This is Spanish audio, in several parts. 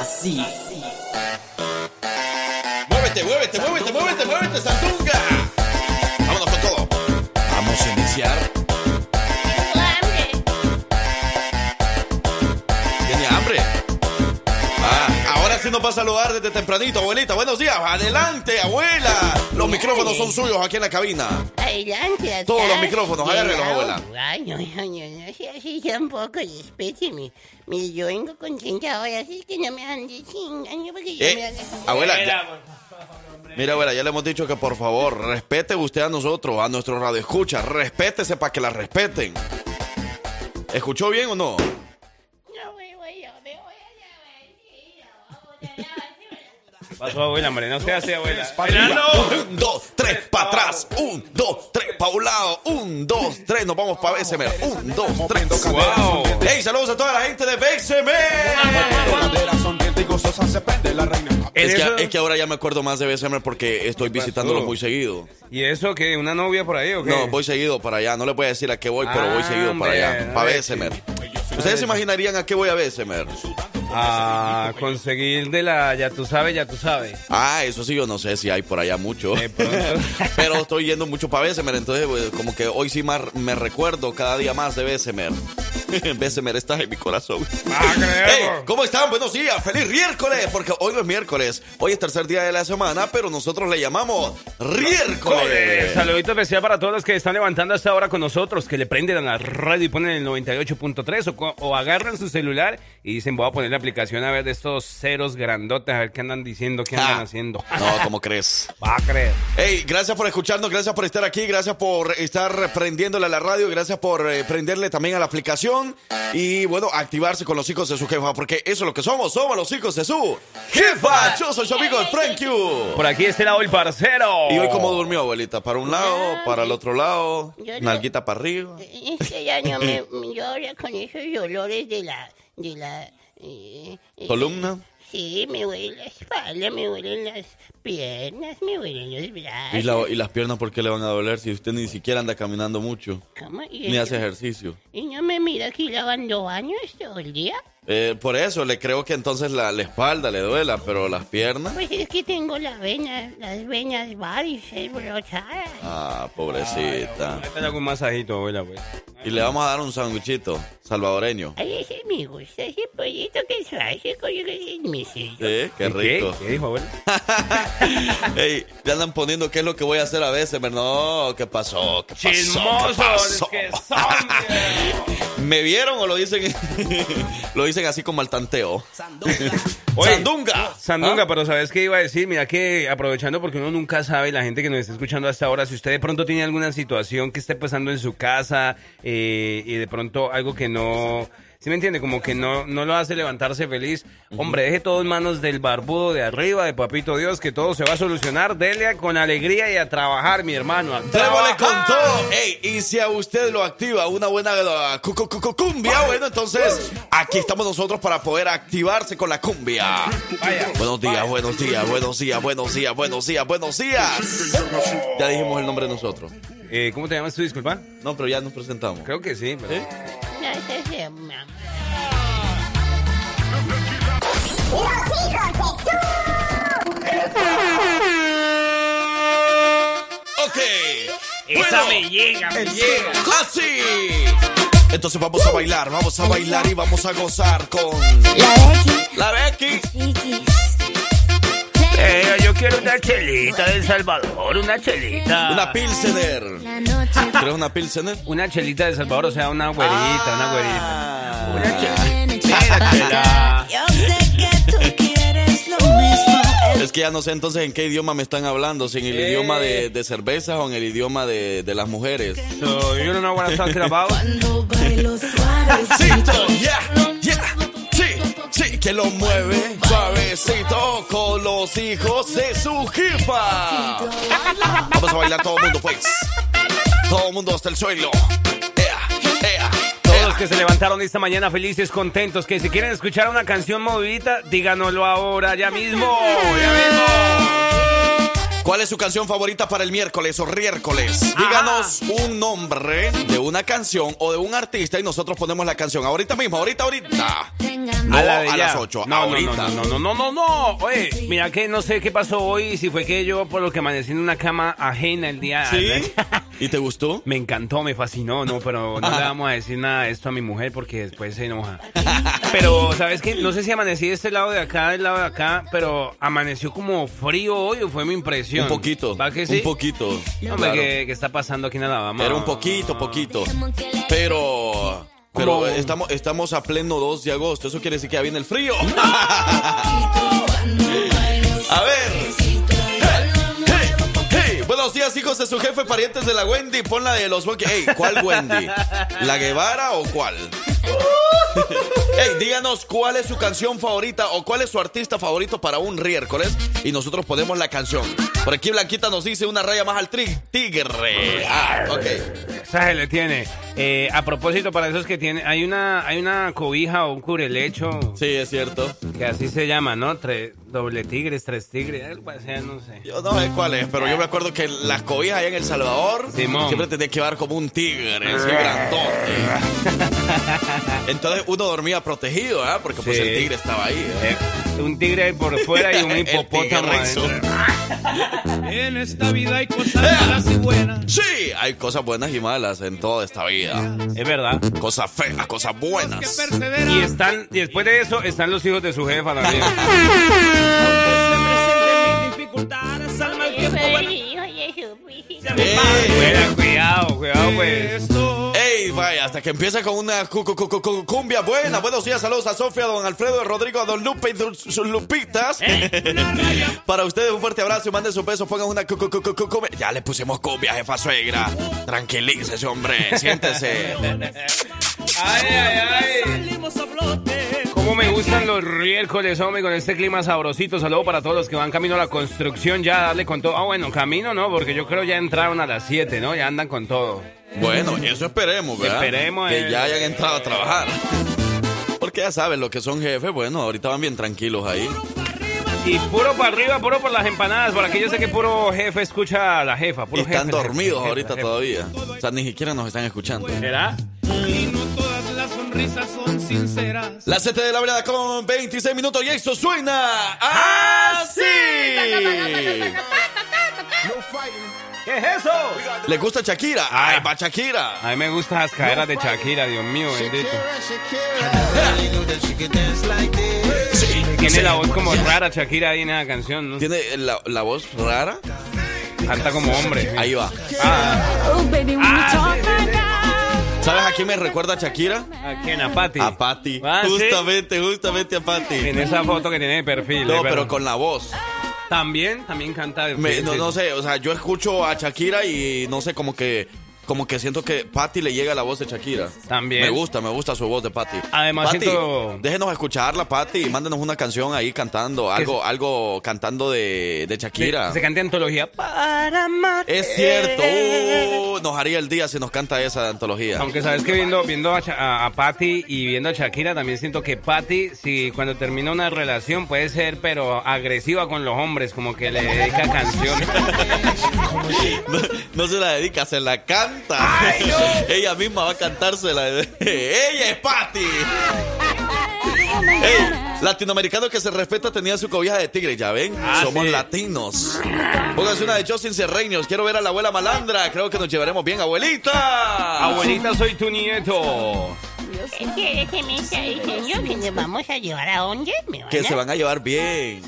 así. Muévete, muévete, muévete, muévete, muévete, Sandunga. Ahora sí nos va a saludar desde tempranito, abuelita. Buenos días. Adelante, abuela. Los micrófonos son suyos aquí en la cabina. Adelante, atrás. Todos los micrófonos, agárrelos, abuela. Ay, no, no, no, no sea así tampoco, respéteme. Mire, yo vengo contenta hoy, así que no me ande chingando porque yo Eh, me abuela, ya- Mira, abuela, ya le hemos dicho que por favor, respete usted a nosotros, a nuestro radio escucha. Respétese para que la respeten. ¿Escuchó bien o? No, Pasó, abuela, hombre, no sea así, abuela. Un, dos, tres, para atrás. Un, dos, tres, para un lado. Un, dos, tres, nos vamos para BSMR. Un, dos, tres. Wow. Hey, saludos a toda la gente de BSMR. Es que, es que ahora ya me acuerdo más de BSMR porque estoy visitándolo muy seguido. ¿Y eso qué? ¿Una novia por ahí o qué? No, voy seguido para allá. No le voy a decir a qué voy, pero voy Ah, seguido para allá. Para BSMR. ¿Ustedes se imaginarían a qué voy a BSMR? A conseguir de la ya tú sabes, ya tú sabes. Ah, eso sí, yo no sé si hay por allá mucho. Pero estoy yendo mucho para Bessemer, entonces pues, como que hoy sí más me recuerdo cada día más de Bessemer. Bessemer está en mi corazón. Ah. Hey, ¿Cómo están? Buenos días, feliz miércoles, porque hoy no es miércoles, hoy es tercer día de la semana, pero nosotros le llamamos miércoles. Saludito especial para todos los que están levantando hasta ahora con nosotros, que le prenden a la radio y ponen el 98.3 o, o agarran su celular y dicen voy a poner la aplicación a ver de estos ceros grandotes, a ver qué andan diciendo, qué andan Ah. haciendo. No, ¿cómo crees? Va a creer. Hey, gracias por escucharnos, gracias por estar aquí, gracias por estar prendiéndole a la radio, gracias por eh, prenderle también a la aplicación y bueno, activarse con los hijos de su jefa, porque eso es lo que somos, somos los hijos de su jefa. Yo soy su amigo el Frank. Por aquí este lado el parcero. ¿Y hoy cómo durmió, abuelita? ¿Para un lado, para el otro lado? Yo no- ¿Nalguita para arriba? Es que ya no me... Yo ahora con esos dolores de la... De la ¿Columna? Sí, me duele la espalda, me duelen las piernas, me duelen los brazos. ¿Y, la- y las piernas por qué le van a doler si usted ni siquiera anda caminando mucho? ¿Cómo? ¿Y, Ni hace ejercicio. ¿Y no me mira aquí lavando baños todo el día? Eh, por eso le creo que entonces la, la espalda le duela, pero las piernas... Pues es que tengo las venas, las venas varices brotadas. Ah, pobrecita. Ahí algún masajito, abuela, pues. Y le vamos a dar un sándwichito salvadoreño. Ay, ese me gusta, ese pollito que se hace con el misillo. Sí, qué rico. ¿Qué dijo, abuela? Ey, ya andan poniendo qué es lo que voy a hacer a veces, pero no, ¿qué pasó? ¿Qué pasó? ¿Qué que son. ¿Me vieron o lo dicen lo dicen así como al tanteo? Oye, Sandunga. Sandunga, ¿Ah? pero ¿sabes qué iba a decir? Mira que aprovechando porque uno nunca sabe, la gente que nos está escuchando hasta ahora, si usted de pronto tiene alguna situación que esté pasando en su casa eh, y de pronto algo que no... ¿Sí me entiende? Como que no, no lo hace levantarse feliz. Hombre, deje todo en manos del barbudo de arriba, de Papito Dios, que todo se va a solucionar. Dele con alegría y a trabajar, mi hermano. a Démosle con todo. Ey, y si a usted lo activa una buena uh, cu- cu- cu- cumbia, bueno, entonces aquí estamos nosotros para poder activarse con la cumbia. Vaya. Buenos días, buenos días, buenos días, buenos días, buenos días, buenos días. Ya dijimos el nombre de nosotros. Eh, ¿Cómo te llamas tú, disculpa? No, pero ya nos presentamos. Creo que sí. mamá. Ok. Esa Bueno, me llega, me llega. Así. Entonces vamos a bailar, vamos a bailar y vamos a gozar con La Becky, la Becky. Eh, yo quiero una chelita de Salvador, una chelita. Una Pilsener. La noche ¿Quieres una Pilsener? Una chelita de Salvador, o sea, una güerita, una güerita. Ah. Una chelita. viene Mira, chela. Yo sé que tú. Es que ya no sé entonces en qué idioma me están hablando, si en el Eh. idioma de, de cervezas o en el idioma de, de las mujeres. So, you don't know what I'm talking about? Cuando bailo suavecito. Yeah, yeah. Sí, sí, que lo mueve suavecito con los hijos de su jefa. Vamos a bailar todo el mundo, pues. Todo el mundo hasta el suelo. Ea, ea, Todos ea. los que se levantaron esta mañana felices, contentos, que si quieren escuchar una canción movidita, díganoslo ahora, ya mismo, ya mismo. ¿Cuál es su canción favorita para el miércoles o riércoles? Díganos un nombre de una canción o de un artista y nosotros ponemos la canción. Ahorita mismo, ahorita, ahorita. No, a, la de a las 8. No, no, ahorita. no, no, no, no, no, no. Oye, mira que no sé qué pasó hoy, si fue que yo por lo que amanecí en una cama ajena el día. ¿Sí? ¿Y te gustó? Me encantó, me fascinó, no, pero no le vamos a decir nada de esto a mi mujer porque después se enoja. Pero, ¿sabes qué? No sé si amanecí de este lado de acá, del lado de acá, pero amaneció como frío hoy o fue mi impresión. Un poquito. ¿Va que sí? Un poquito. Hombre, Claro. ¿qué, qué está pasando aquí en Alabama? Era un poquito, poquito. Pero. Pero estamos, estamos a pleno 2 de agosto. Eso quiere decir que ya viene el frío. a ver. Hey, hey, hey. Buenos días, hijos de su jefe, parientes de la Wendy. Pon la de los Bucky. Hey, ¿cuál Wendy? ¿La Guevara o cuál? Hey, díganos cuál es su canción favorita o cuál es su artista favorito para un miércoles y nosotros ponemos la canción. Por aquí Blanquita nos dice una raya más al tri- tigre. Ah, ok. Esa se le tiene. Eh, a propósito, para esos que tienen, hay una, hay una cobija o un cubrelecho Sí, es cierto. que así se llama, ¿no? Tre- doble tigres, tres tigres, algo así, no sé. Yo no sé cuál es, pero yo me acuerdo que las cobijas allá en El Salvador Simón. siempre tenía que llevar como un tigre, así grandote. Entonces uno dormía protegido, ¿ah? Porque pues Sí. el tigre estaba ahí. ¿eh? Eh, un tigre por fuera y un hipopótamo. En esta vida hay cosas malas y buenas. Sí, hay cosas buenas y malas en toda esta vida. Es verdad. Cosas feas, cosas buenas. Y están, y después de eso están los hijos de su jefa también. ¡Ey! Cuidado, cuidado, pues. ¡Ey! Vaya, hasta que empieza con una cu- cu- cu- cu- cumbia buena. Buenos días, saludos a Sofía, a don Alfredo, a Rodrigo, a don Lupe y sus sus lupitas. Para ustedes un fuerte abrazo y manden su peso, pongan una cu- cu- cu- cu- cumbia. Ya le pusimos cumbia, jefa suegra. Tranquilícese, hombre, siéntese. Ay, ay, ay. Salimos a flote. Cómo me gustan los miércoles, hombre, con este clima sabrosito. Saludo para todos los que van camino a la construcción ya, darle con todo. Ah, bueno, camino no, porque yo creo ya entraron a las 7, ¿no? Ya andan con todo. Bueno, eso esperemos, ¿verdad? Esperemos, Que eh. ya hayan entrado a trabajar. Porque ya saben, los que son jefes, bueno, ahorita van bien tranquilos ahí. Y puro para arriba, puro por las empanadas. Por aquí yo sé que puro jefe escucha a la jefa. Puro Y están jefe, dormidos jefe, ahorita jefe. todavía. O sea, ni siquiera nos están escuchando. ¿Será? Sonrisas son sinceras. Las 7 de la mañana con 26 minutos y esto suena así. ¿Qué es eso? ¿Le gusta Shakira? ¡Ay, va Shakira! A mí me gustan las caderas de Shakira, Dios mío, bendito. Sí, Tiene sí. la voz como rara Shakira ahí en esa canción, ¿no? Tiene la, la voz rara. Canta como hombre. Ahí va. Ah, Oh, baby, when you talk like that. ¿Sabes a quién me recuerda Shakira? ¿a quién? ¿A Patty? A Patty. Ah, ¿sí? Justamente, justamente a Patty. En esa foto que tiene de perfil. No, es pero con la voz. También, también canta. Me- no, no sé, o sea, yo escucho a Shakira y no sé, como que como que siento que Patty le llega la voz de Shakira. También. Me gusta, me gusta su voz de Patty. Además, Patty, siento- déjenos escucharla, Patty, y mándenos una canción ahí cantando, algo, algo cantando de, de Shakira. Se, se canta antología. Para amar. Es cierto, uh, nos haría el día si nos canta esa antología. Aunque sabes que viendo, viendo a, a Patty y viendo a Shakira, también siento que Patty, si cuando termina una relación, puede ser, pero agresiva con los hombres, como que le dedica canciones. No, no se la dedica, se la canta. Ella misma va a cantársela. Ella es Patty. Ey, latinoamericano que se respeta tenía su cobija de tigre, ya ven, Ah, somos sí. latinos. Pónganse una de Justin Serreños, quiero ver a la abuela malandra, creo que nos llevaremos bien, abuelita. Abuelita, soy tu nieto. ¿Qué que me está diciendo que nos vamos a llevar a dónde? ¿Me Que a- se van a llevar bien.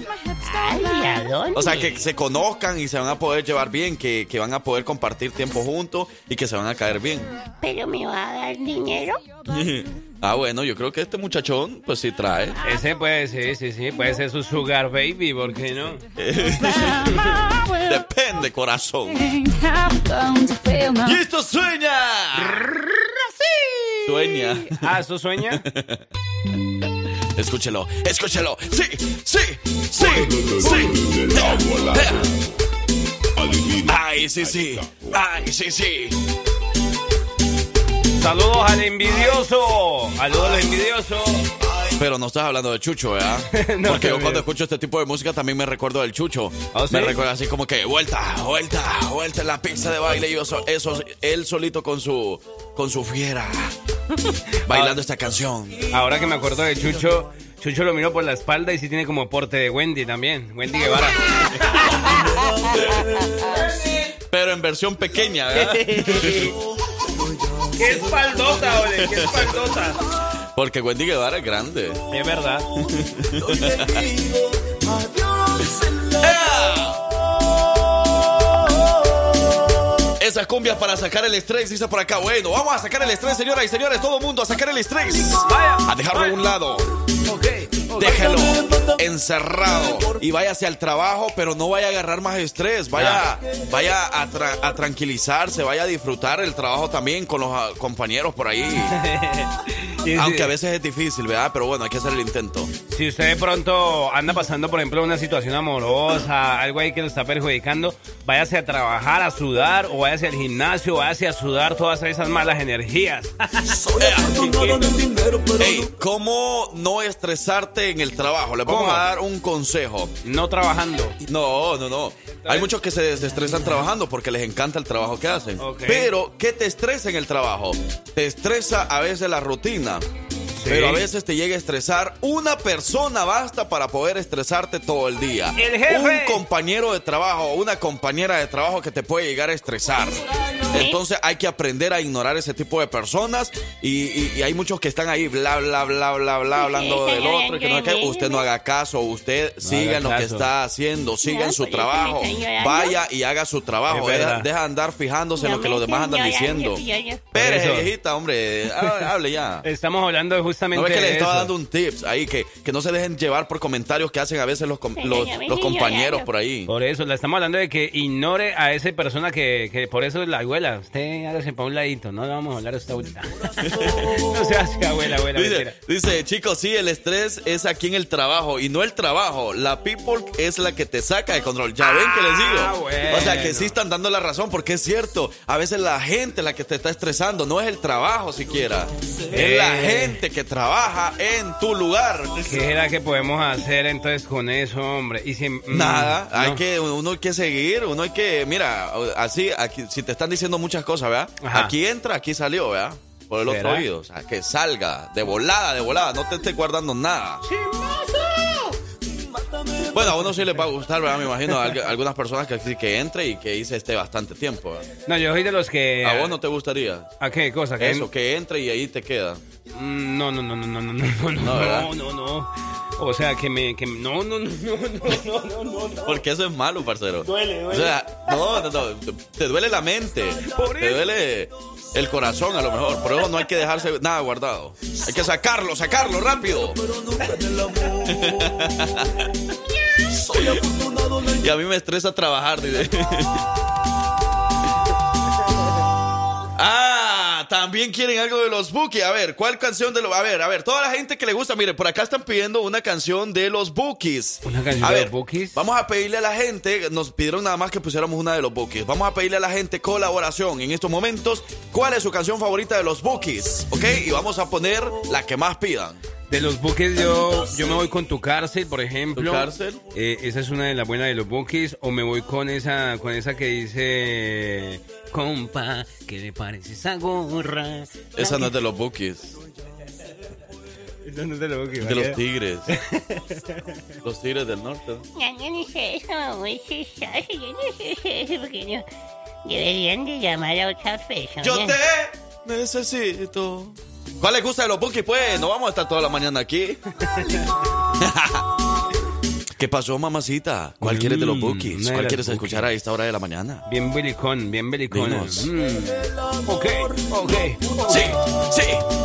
Ay, ¿a dónde? O sea, que se conozcan y se van a poder llevar bien, que, que van a poder compartir tiempo juntos y que se van a caer bien. ¿Pero me va a dar dinero? Ah, bueno, yo creo que este muchachón, pues sí trae. Ese puede ser, sí, sí, puede ser su sugar baby, ¿por qué no? Depende, corazón. Y esto sueña. Sueña. Ah, ¿eso sueña? Escúchelo, escúchelo. Sí, sí, sí, sí. Ay, sí, sí. Ay, sí, sí. Saludos al envidioso. Saludos al envidioso. Pero no estás hablando de Chucho, ¿verdad? No, Porque yo cuando escucho este tipo de música también me recuerdo del Chucho. ¿Oh, sí? Me recuerda así como que vuelta, vuelta, vuelta en la pista de baile y eso, eso él solito con su con su fiera bailando esta canción. Ahora que me acuerdo de Chucho, Chucho lo miro por la espalda y sí tiene como porte de Wendy también. Wendy Guevara. Pero en versión pequeña, ¿verdad? ¡Qué espaldota, ole! ¡Qué espaldota! Porque Wendy Guevara es grande. Es verdad. Esas cumbias para sacar el estrés, dice por acá. Bueno, vamos a sacar el estrés, señoras y señores. Todo el mundo a sacar el estrés. Vaya. A dejarlo a un lado. Ok. Déjelo encerrado y váyase al trabajo, pero no vaya a agarrar más estrés. Vaya, vaya a, tra- a tranquilizarse, vaya a disfrutar el trabajo también con los ah, compañeros por ahí. Aunque a veces es difícil, ¿verdad? Pero bueno, hay que hacer el intento. Si usted de pronto anda pasando, por ejemplo, una situación amorosa, algo ahí que lo está perjudicando, váyase a trabajar, a sudar, o váyase al gimnasio, váyase a sudar todas esas malas energías. Ey, ¿cómo no estresarte en el trabajo? Les vamos a dar un consejo. no trabajando. No, no, no. Hay muchos que se desestresan trabajando porque les encanta el trabajo que hacen. Pero, ¿qué te estresa en el trabajo? Te estresa a veces la rutina. Ghana. Pero a veces te llega a estresar una persona basta para poder estresarte todo el día. El jefe. Un compañero de trabajo o una compañera de trabajo que te puede llegar a estresar. Entonces hay que aprender a ignorar ese tipo de personas y, y- y hay muchos que están ahí bla bla bla bla bla hablando del otro y que no es que usted no haga caso, usted siga en lo que está haciendo, siga en su me trabajo, vaya y haga su trabajo, deja, deja de andar fijándose en lo que los demás andan diciendo. Eso. viejita, hombre, ha- hable ya. Estamos hablando justamente No es que les estaba dando un tips ahí, que, que no se dejen llevar por comentarios que hacen a veces los, com- los, compañeros por ahí. Por eso, le estamos hablando de que ignore a esa persona que, que por eso es la abuela. Usted hágase para un ladito, no le vamos a hablar a esta ahorita. no se hace abuela, abuela, mentira. Dice, dice, chicos, sí, el estrés es aquí en el trabajo y no el trabajo. La people es la que te saca de control. Ya ven que les digo. Ah, bueno. O sea, que sí están dando la razón porque es cierto. A veces la gente la que te está estresando, no es el trabajo siquiera. Es la gente que trabaja en tu lugar. ¿Qué será que podemos hacer entonces con eso, hombre? Y si, mm, Nada, hay que, uno hay que seguir, uno hay que, mira, así, aquí, si te están diciendo muchas cosas, ¿verdad? Ajá. Aquí entra, aquí salió, ¿verdad? Por el otro oído, o sea, que salga, de volada, de volada, no te estés guardando nada. Bueno, a uno sí le va a gustar, ¿verdad? Me imagino a algunas personas que, que entre y que hice este bastante tiempo. No, yo soy de los que... ¿A vos no te gustaría? ¿A qué cosa? ¿Que Eso, que entre y ahí te queda. Mm, No, no, no, no, no, no, no, no, no, no, no. O sea, que me... Que, no, no, no, no, no, no, no, no. Porque eso es malo, parcero. Duele, duele. O sea, no, no, no. Te duele la mente. Por Te eso. duele el corazón, a lo mejor. Por eso no hay que dejarse nada guardado. Hay que sacarlo, sacarlo rápido. Y a mí me estresa trabajar. dice. Ah, también quieren algo de los Bookies. A ver, ¿cuál canción de los... A ver, a ver, toda la gente que le gusta, mire, por acá están pidiendo una canción de los Bookies. ¿Una canción a de ver, los Bookies? Vamos a pedirle a la gente, nos pidieron nada más que pusiéramos una de los Bookies. Vamos a pedirle a la gente colaboración en estos momentos. ¿Cuál es su canción favorita de los Bookies? ¿Ok? Y vamos a poner la que más pidan. De los buques yo, yo me voy con tu cárcel, por ejemplo. ¿Tu cárcel? Eh, esa es una de las buenas de los buques. O me voy con esa, con esa que dice, compa, ¿qué le parece esa gorra? Esa no es de los Bookies, Esa no es de los Bukis, de ¿vale? los Tigres. los Tigres del Norte. Ya, yo no sé eso, muy chistoso, yo no sé eso, porque no... Deberían de llamar a otra persona. Yo te necesito. ¿Cuál les gusta de los Bookies? Pues no vamos a estar toda la mañana aquí. ¿Qué pasó, mamacita? ¿Cuál Mm, quieres de los Bookies? una de ¿Cuál quieres Bookies. escuchar a esta hora de la mañana? Bien belicón, bien belicón. Mm. Ok, ok. Sí, sí,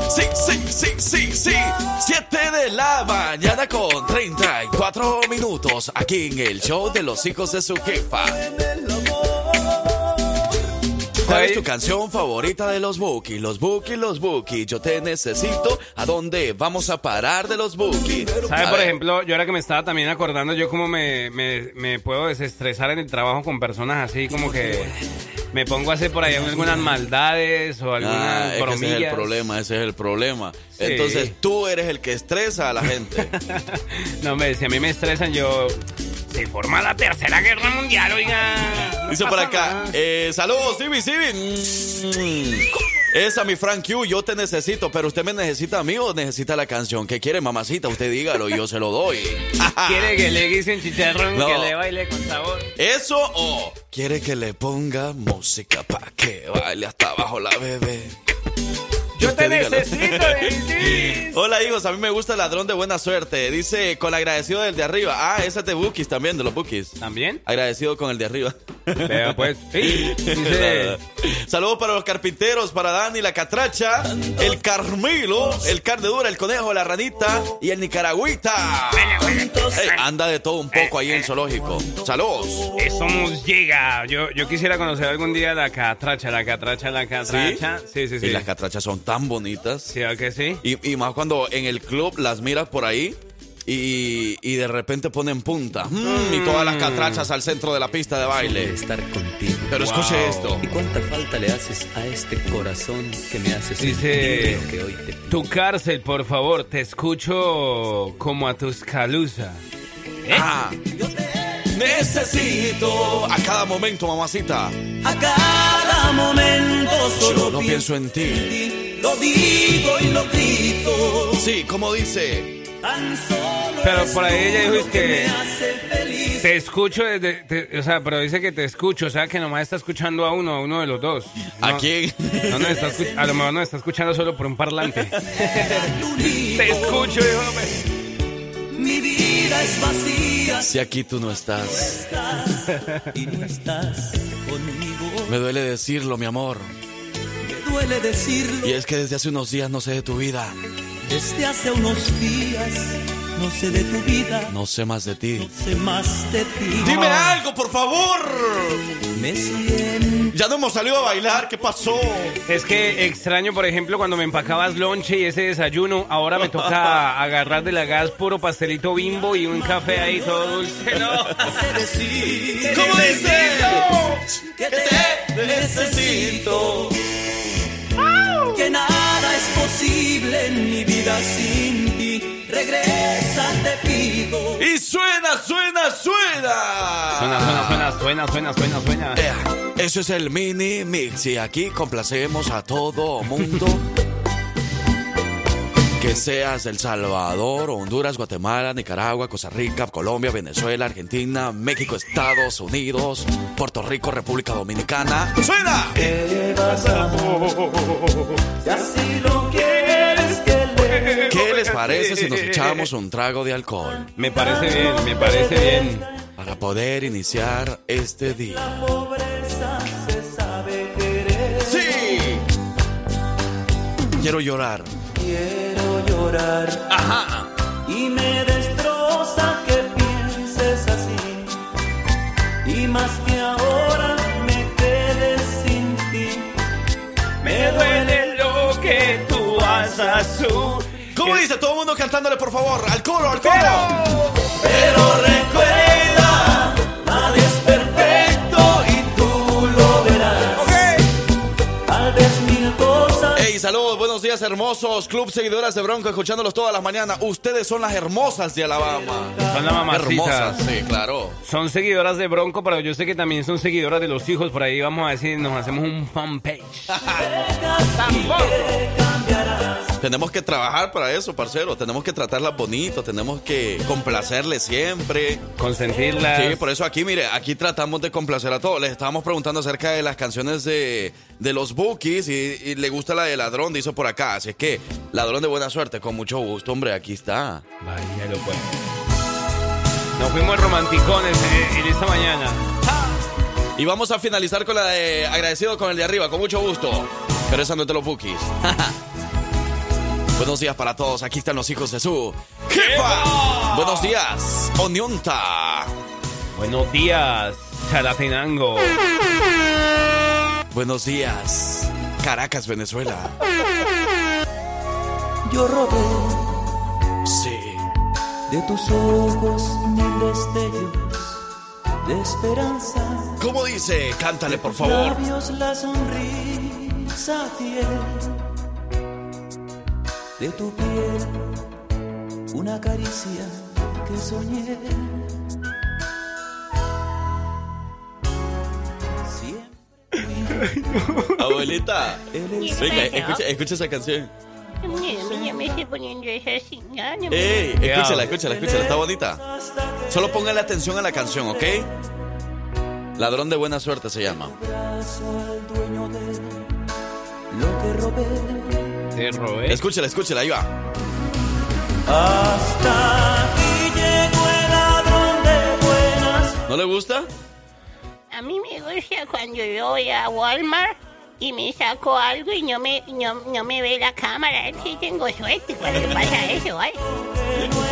sí, sí, sí, sí, sí. Siete de la mañana con 34 minutos aquí en el show de los hijos de su jefa. ¿Cuál es tu canción favorita de los Bookies? Los Bookies, los Bookies. Yo te necesito. ¿A dónde vamos a parar de los Bookies? ¿Sabe, A por ejemplo, yo ahora que me estaba también acordando, yo como me, me, me puedo desestresar en el trabajo con personas así como que me pongo a hacer por ahí algunas maldades o Ah, algunas es que ese es el bromillas. problema, ese es el problema. Entonces tú eres el que estresa a la gente. No, me si a mí me estresan, yo. Se forma la tercera guerra mundial, oiga. Dice por acá, eh, saludos, Civi. Mm. Esa, mi Frank Q, yo te necesito, pero usted me necesita a mí o necesita la canción. ¿Qué quiere, mamacita? Usted dígalo y yo se lo doy. Quiere que le guise un chicharrón No. que le baile con sabor. ¿Eso o quiere que le ponga música para que baile hasta abajo la bebé? Yo te necesito, Denise. Hola hijos, a mí me gusta el ladrón de buena suerte. Dice, con agradecido del de arriba. Ah, ese es de Bookies también, de los Bookies. ¿También? Agradecido con el de arriba. Vea, pues. Sí, dice. Saludos para los carpinteros, para Dani, la catracha, el Carmilo, el Cardedura, el conejo, la ranita y el nicaragüita. Ey, anda de todo un poco ahí en el zoológico. Saludos. Eso nos llega. Yo, yo quisiera conocer algún día la catracha, la catracha, la catracha. Sí, sí, sí. Y las catrachas son tan bonitas. ¿Sí o que sí? Y, y más cuando en el club las miras por ahí y, y de repente ponen punta. Mm, y todas las catrachas al centro de la pista de baile. estar contigo. Pero escuche Wow. esto. ¿Y cuánta falta le haces a este corazón que me hace sentir Dice, que hoy te pido? tu cárcel, por favor, te escucho como a tus calusas. Ah. Necesito a cada momento, mamacita. A cada momento Yo solo no pienso en ti. ti, lo digo y lo grito. Sí, como dice. Tan solo Pero por ahí ella dijo es que- me hace feliz. Te escucho desde, te- o sea, pero dice que te escucho, o sea, que nomás está escuchando a uno, a uno de los dos. No, ¿A quién? No nos está a lo mejor nos está escuchando solo por un parlante. te escucho, hijo, Mi vida es vacía Si aquí tú no estás. y no estás conmigo. Me duele decirlo, mi amor. Me duele decirlo. Y es que desde hace unos días no sé de tu vida. Desde hace unos días no sé de tu vida, No sé más de ti. no sé más de ti. Dime algo, por favor. Me siento Ya no hemos salido a bailar. ¿Qué pasó? Es que extraño, por ejemplo, cuando me empacabas lonche y ese desayuno, ahora me toca agarrar de la gas puro pastelito bimbo y un café ahí todo dulce, ¿no? ¿Cómo dice? que te necesito. Que nada es posible en mi vida sin ti. Regresa, te pido. Y suena, suena, suena. Suena, suena, suena, suena, suena, suena, suena. Eso es el mini mix y aquí complacemos a todo mundo. Que seas El Salvador, Honduras, Guatemala, Nicaragua, Costa Rica, Colombia, Venezuela, Argentina, México, Estados Unidos, Puerto Rico, República Dominicana. ¡Suena! Si así lo quieres ¿Qué les parece si nos echamos un trago de alcohol Me parece bien, me parece bien. para poder iniciar este día? pobreza se sabe querer. ¡Sí! Quiero llorar. Quiero llorar ¡Ajá! y me destroza que pienses así. Y más que ahora me quedes sin ti. Me duele lo que tú haces. ¿Cómo dice? Todo el mundo cantándole, por favor. ¡Al coro, al coro! Pero recuerda, nadie es perfecto y tú lo verás. Tal vez mil cosas Hey, saludos, buenos días, hermosos. Club seguidoras de Bronco, escuchándolos todas las mañanas. Ustedes son las hermosas de Alabama. Son las mamacitas. Hermosas, sí, claro. Son seguidoras de Bronco, pero yo sé que también son seguidoras de los hijos. Por ahí vamos a decir, nos hacemos un fanpage. Tenemos que trabajar para eso, parcero. Tenemos que tratarlas bonito, tenemos que complacerles siempre. Consentirlas. Sí, por eso aquí, mire, aquí tratamos de complacer a todos. Les estábamos preguntando acerca de las canciones de, de los Bookies y, y le gusta la de Ladrón, dice por acá. Así es que, Ladrón de buena suerte, con mucho gusto, hombre, aquí está. Vaya, lo pues. Nos fuimos romanticones en, en esta mañana. Y vamos a finalizar con la de agradecido con el de arriba, con mucho gusto. Pero esa no es de los Bookies. Buenos días para todos, aquí están los hijos de su jefa. Buenos días, Onionta. Buenos días, Chalatenango. Buenos días, Caracas, Venezuela. yo robé Sí. de tus ojos mil destellos de esperanza. ¿Cómo dice? Cántale, por favor. Labios la sonrisa fiel de tu piel, una caricia que soñé. Abuelita, Venga, escucha, escucha esa canción. Mira, mira, me estoy poniendo esa señal. Ey, escúchala, escúchala, escúchala, está bonita. Solo póngale atención a la canción, ¿ok? Ladrón de buena suerte se llama. Abrazo al dueño de lo que robé. Te robé. Escúchala, escúchala, ahí va. Hasta aquí llegó el ladrón de buenas. ¿No le gusta? A mí me gusta cuando yo voy a Walmart y me saco algo y no me, no, no me ve la cámara. Sí tengo suerte cuando pasa eso, ¿ay?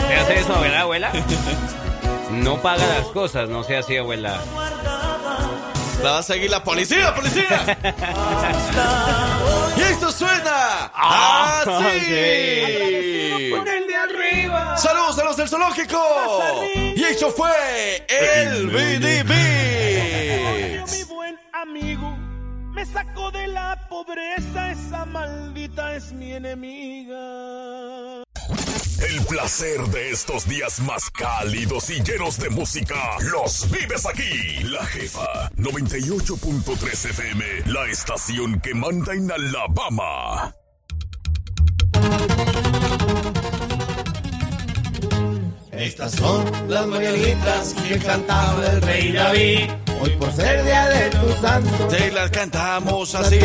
¿Te hace eso, verdad, abuela? No paga las cosas, no sea así, abuela. La va a seguir la policía, policía. y esto suena Ah, así. el de arriba. Saludos a los del zoológico. Y esto fue el Mi BDB. buen amigo me sacó de la pobreza, esa maldita es mi enemiga. El placer de estos días más cálidos y llenos de música los vives aquí. La jefa 98.3 FM, la estación que manda en Alabama. Estas son las mañanitas que cantaba el rey David. Hoy por ser día de tu santo. Sí, las cantamos así.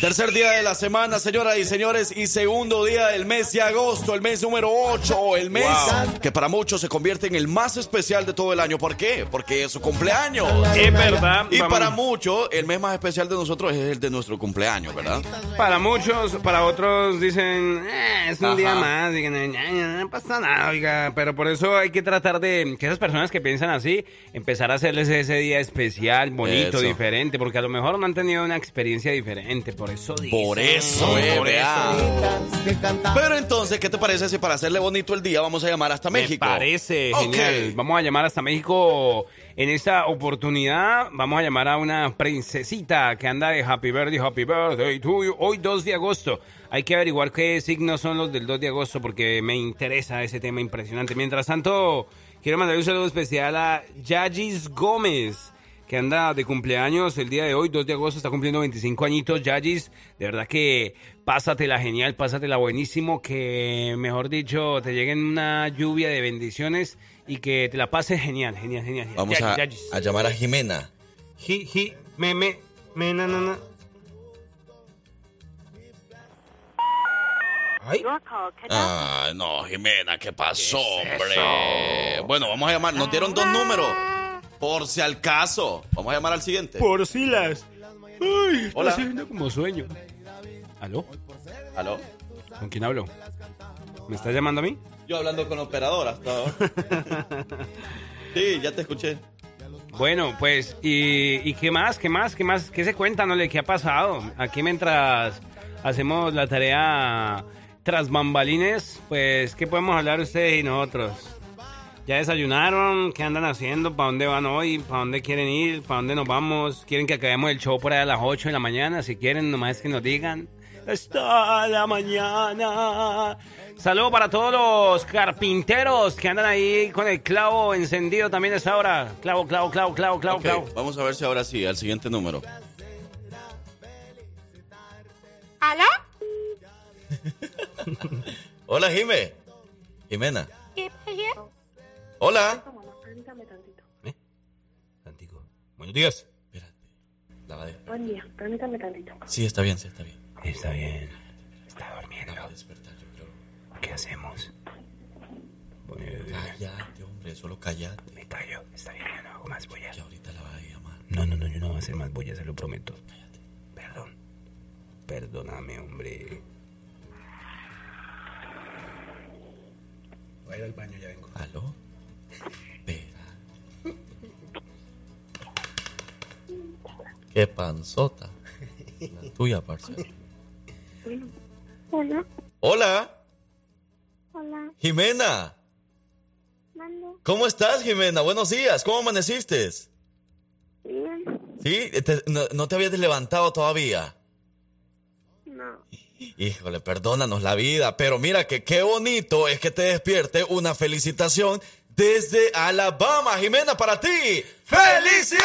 Tercer día de la semana, señoras y señores, y segundo día del mes de agosto, el mes número 8, el mes que para muchos se convierte en el más especial de todo el año. ¿Por qué? Porque es su cumpleaños. Es verdad. Y vamos- para muchos, el mes más especial de nosotros es el de nuestro cumpleaños, ¿verdad? Para muchos, para otros dicen, "Eh, es un Ajá. día más, digan, "Eh, no, no pasa nada, oiga, pero por eso hay que tratar de que esas personas que piensan así, empezar a hacerles ese día especial, bonito, Eso. diferente, porque a lo mejor no han tenido una experiencia diferente, por eso dicen. Por eso, eh, por vea. eso. Pero entonces, ¿qué te parece si para hacerle bonito el día vamos a llamar hasta México? Me parece genial. Vamos a llamar hasta México. En esta oportunidad vamos a llamar a una princesita que anda de Happy Birthday, Happy Birthday to you. Hoy 2 de agosto. Hay que averiguar qué signos son los del 2 de agosto porque me interesa ese tema impresionante. Mientras tanto, quiero mandar un saludo especial a Yagis Gómez que anda de cumpleaños el día de hoy, 2 de agosto, está cumpliendo 25 añitos, Yagis. De verdad que pásatela genial, pásatela buenísimo, que mejor dicho, te lleguen una lluvia de bendiciones y que te la pases genial, genial, genial. genial. Vamos Yagis, a, Yagis. a llamar a Jimena. Ji, ji, me, me, me, na, na, na. Ay, Ah, no, Jimena, ¿qué pasó, hombre? Bueno, vamos a llamar. Nos dieron dos números. Por si al caso. Vamos a llamar al siguiente. por si las. Ay, Hola. haciendo como sueño. ¿Aló? ¿Aló? ¿Con quién hablo? ¿Me estás llamando a mí? Yo hablando con operadora hasta ahora. sí, ya te escuché. Bueno, pues, ¿y, y qué más? ¿Qué más? ¿Qué más? ¿Qué se cuenta, Nole? ¿Qué ha pasado? Aquí mientras hacemos la tarea tras bambalines, pues, ¿qué podemos hablar ustedes y nosotros? ¿Ya desayunaron? ¿Qué andan haciendo? ¿Para dónde van hoy? ¿Para dónde quieren ir? ¿Para dónde nos vamos? ¿Quieren que acabemos el show por ahí a las 8 de la mañana? Si quieren, nomás es que nos digan. Hasta la mañana. Saludo para todos los carpinteros que andan ahí con el clavo encendido también a esa hora. Clavo, clavo, clavo, clavo, clavo, clavo. Vamos a ver si ahora sí, al siguiente número. ¿Aló? Hola, Jime. Jimena. ¿Qué Hola. Tantico. Buenos días. Espérate. La va a despertar. Buen día, permítame tantito. Sí, está bien, sí, está bien. Está bien. Está durmiendo. La va a despertar, yo creo. ¿Qué hacemos? Bueno, Cállate, hombre, solo cállate. me callo. Está bien, yo no hago más bulla. Que ahorita la va a llamar. No, no, no, yo no voy a hacer más bulla, se lo prometo. Perdón. Perdóname, hombre. Voy a ir al baño, ya vengo. ¿Aló? Espera. Qué panzota. La tuya, parcero. Hola, Hola, hola, Jimena. mando. ¿Cómo estás, Jimena? Buenos días. ¿Cómo amaneciste? Bien. ¿Sí? Te- no, no te habías levantado todavía? No. Híjole, perdónanos la vida, pero mira que qué bonito es que te despierte una felicitación desde Alabama, Jimena, para ti. ¡Felicidades!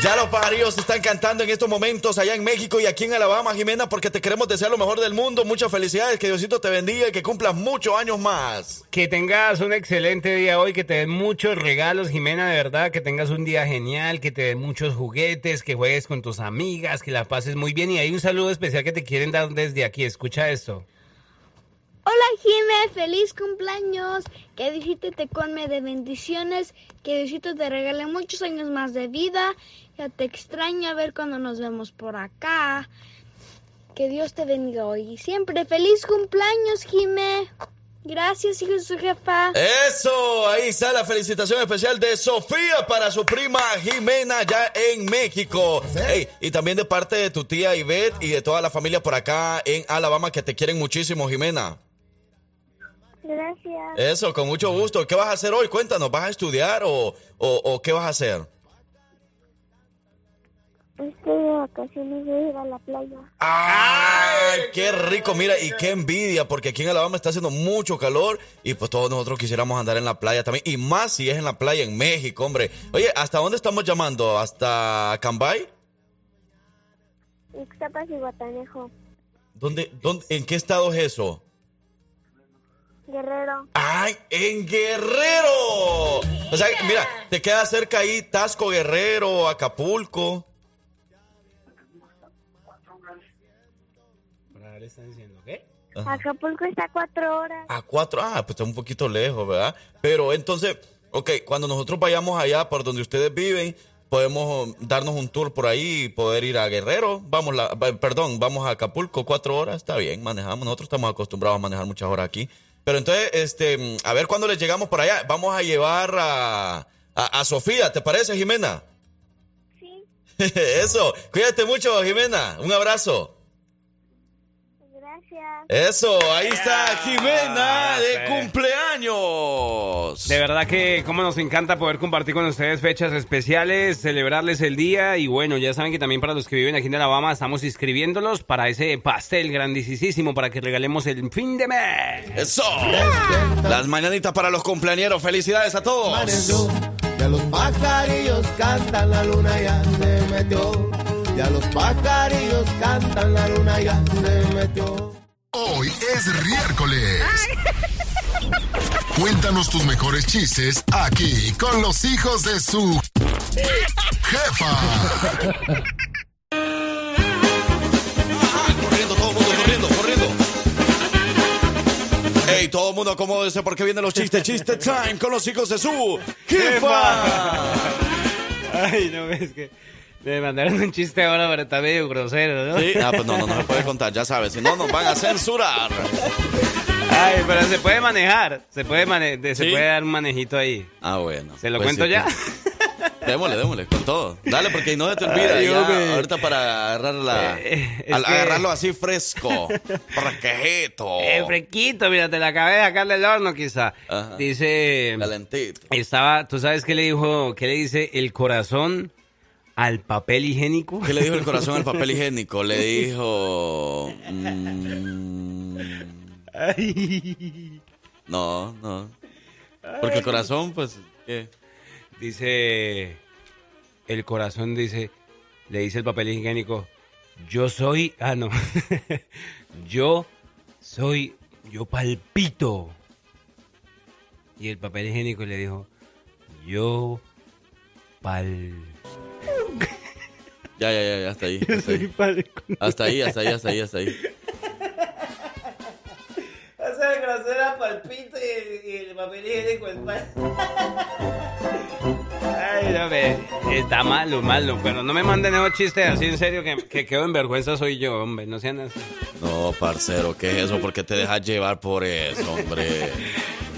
Ya los pajarillos están cantando en estos momentos allá en México y aquí en Alabama, Jimena, porque te queremos desear lo mejor del mundo. Muchas felicidades, que Diosito te bendiga y que cumplas muchos años más. Que tengas un excelente día hoy, que te den muchos regalos, Jimena, de verdad, que tengas un día genial, que te den muchos juguetes, que juegues con tus amigas, que la pases muy bien. Y hay un saludo especial que te quieren dar desde aquí. Escucha esto. Hola Jime, feliz cumpleaños. Que Diosito te colme de bendiciones. Que Diosito te regale muchos años más de vida. Ya te extraño a ver cuando nos vemos por acá. Que Dios te bendiga hoy y siempre. Feliz cumpleaños, Jime. Gracias, hijo de su jefa. Eso, ahí está la felicitación especial de Sofía para su prima Jimena ya en México. Ey, y también de parte de tu tía Ivette y de toda la familia por acá en Alabama que te quieren muchísimo, Jimena. Gracias. Eso, con mucho gusto. ¿Qué vas a hacer hoy? Cuéntanos, ¿vas a estudiar o, o, o qué vas a hacer? Estoy de vacaciones, voy a ir a la playa. ¡Ay, qué rico! Mira, y qué envidia, porque aquí en Alabama está haciendo mucho calor y pues todos nosotros quisiéramos andar en la playa también. Y más si es en la playa en México, hombre. Oye, ¿hasta dónde estamos llamando? ¿Hasta Cambay? Ixtapas y Guatanejo. ¿Dónde, dónde, ¿En qué estado es eso? Guerrero. ¡Ay, en Guerrero! O sea, mira, te queda cerca ahí Tasco Guerrero, Acapulco. le están diciendo qué? Ajá. Acapulco está a cuatro horas. A cuatro, ah, pues está un poquito lejos, ¿verdad? Pero entonces, ok, cuando nosotros vayamos allá por donde ustedes viven, podemos darnos un tour por ahí y poder ir a Guerrero. Vamos, la, va- perdón, vamos a Acapulco, cuatro horas, está bien, manejamos. Nosotros estamos acostumbrados a manejar muchas horas aquí. Pero entonces, este, a ver cuándo les llegamos por allá. Vamos a llevar a, a, a Sofía, ¿te parece, Jimena? Sí. Eso, cuídate mucho, Jimena. Un abrazo. Eso, ahí está Jimena de cumpleaños. De verdad que como nos encanta poder compartir con ustedes fechas especiales, celebrarles el día y bueno, ya saben que también para los que viven aquí en Alabama estamos inscribiéndolos para ese pastel grandísimo para que regalemos el fin de mes. Eso. Las mañanitas para los cumpleañeros. Felicidades a todos. Ya los pajarillos cantan, la luna ya se metió. Ya los pajarillos cantan, la luna ya se metió. Hoy es miércoles. Cuéntanos tus mejores chistes aquí con los hijos de su jefa. Corriendo, todo el mundo corriendo, corriendo. Ey, todo el mundo acomódese porque vienen los chistes. Chiste time con los hijos de su jefa. Ay, no ves que me mandaron un chiste ahora, pero está medio grosero, ¿no? Sí, ah, pues no, no, no se puede contar, ya sabes, si no nos van a censurar. Ay, pero se puede manejar, se puede mane- se ¿Sí? puede dar un manejito ahí. Ah, bueno. ¿Se lo Pues cuento sí, ya? pues. Démosle, démosle, con todo. Dale, porque no se te olvida. Ay, ya, hombre. ahorita para agarrarla, Eh, es al- que- agarrarlo así fresco, fresquejito. Eh, fresquito, mira, te la acabé de sacar del horno quizá. Ajá. Dice... Calentito. Estaba, ¿tú sabes qué le dijo, qué le dice el corazón al papel higiénico? ¿Qué le dijo el corazón al papel higiénico? Le dijo... mm, no, no. Porque el corazón, pues... ¿qué? Dice, el corazón dice, le dice el papel higiénico, yo soy, ah, no, yo soy, yo palpito. Y el papel higiénico le dijo, yo pal... Ya, ya, ya, ya, hasta ahí. Hasta ahí, hasta ahí, hasta ahí, hasta ahí, hasta ahí. Hacer grosera palpito y, el papel higiénico es Ay, no me, está malo, malo, pero no me manden esos chistes así en serio que, que quedo en vergüenza soy yo, hombre, no sean así. No, parcero, ¿qué es eso? ¿Por qué te dejas llevar por eso, hombre?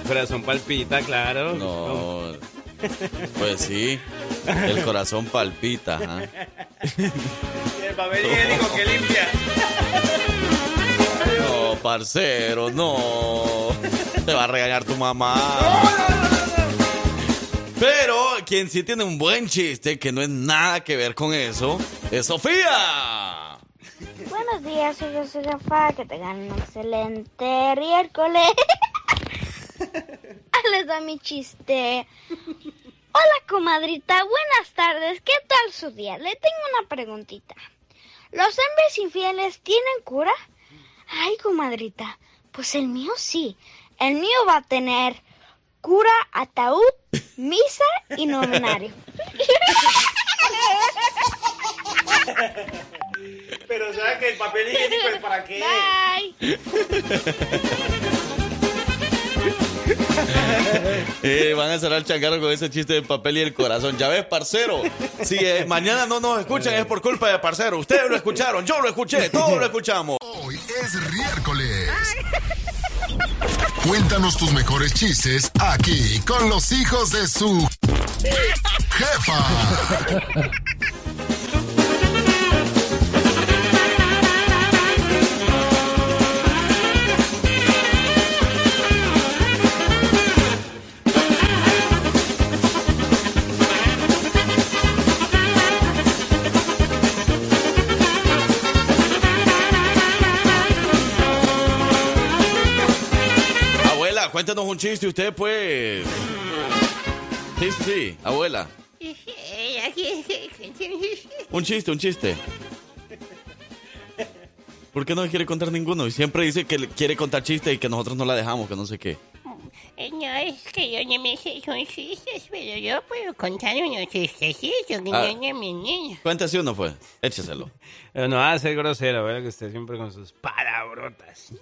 Corazón palpita, claro. No. Pues sí, el corazón palpita. Y el papel higiénico que limpia. No, parcero, no. Te va a regañar tu mamá. Pero quien sí tiene un buen chiste, que no es nada que ver con eso, es Sofía. Buenos días, soy José Rafa, que tengan un excelente miércoles. Les da mi chiste. Hola, comadrita, buenas tardes, ¿qué tal su día? Le tengo una preguntita. ¿Los hombres infieles tienen cura? Ay, comadrita, pues el mío sí. El mío va a tener cura, ataúd, misa y novenario. Pero ¿sabes que el papel higiénico es para qué? Bye. Eh, van a cerrar el changarro con ese chiste de papel y el corazón. Ya ves, parcero. Si eh, mañana no nos escuchan es por culpa de parcero. Ustedes lo escucharon, yo lo escuché, todos lo escuchamos. Hoy es miércoles. Cuéntanos tus mejores chistes aquí con los hijos de su jefa. Abuela, cuéntanos un chiste usted, pues. Sí, sí, sí, abuela. Un chiste, un chiste. ¿Por qué no quiere contar ninguno? Y siempre dice que quiere contar chistes y que nosotros no la dejamos, que no sé qué. Eh, No, es que yo no me sé son chistes, pero yo puedo contar unos chistecitos que Ah. no mi niño. Cuéntese uno, pues. Écheselo. Pero no va a ser grosero, ¿verdad? Que usted siempre con sus palabrotas.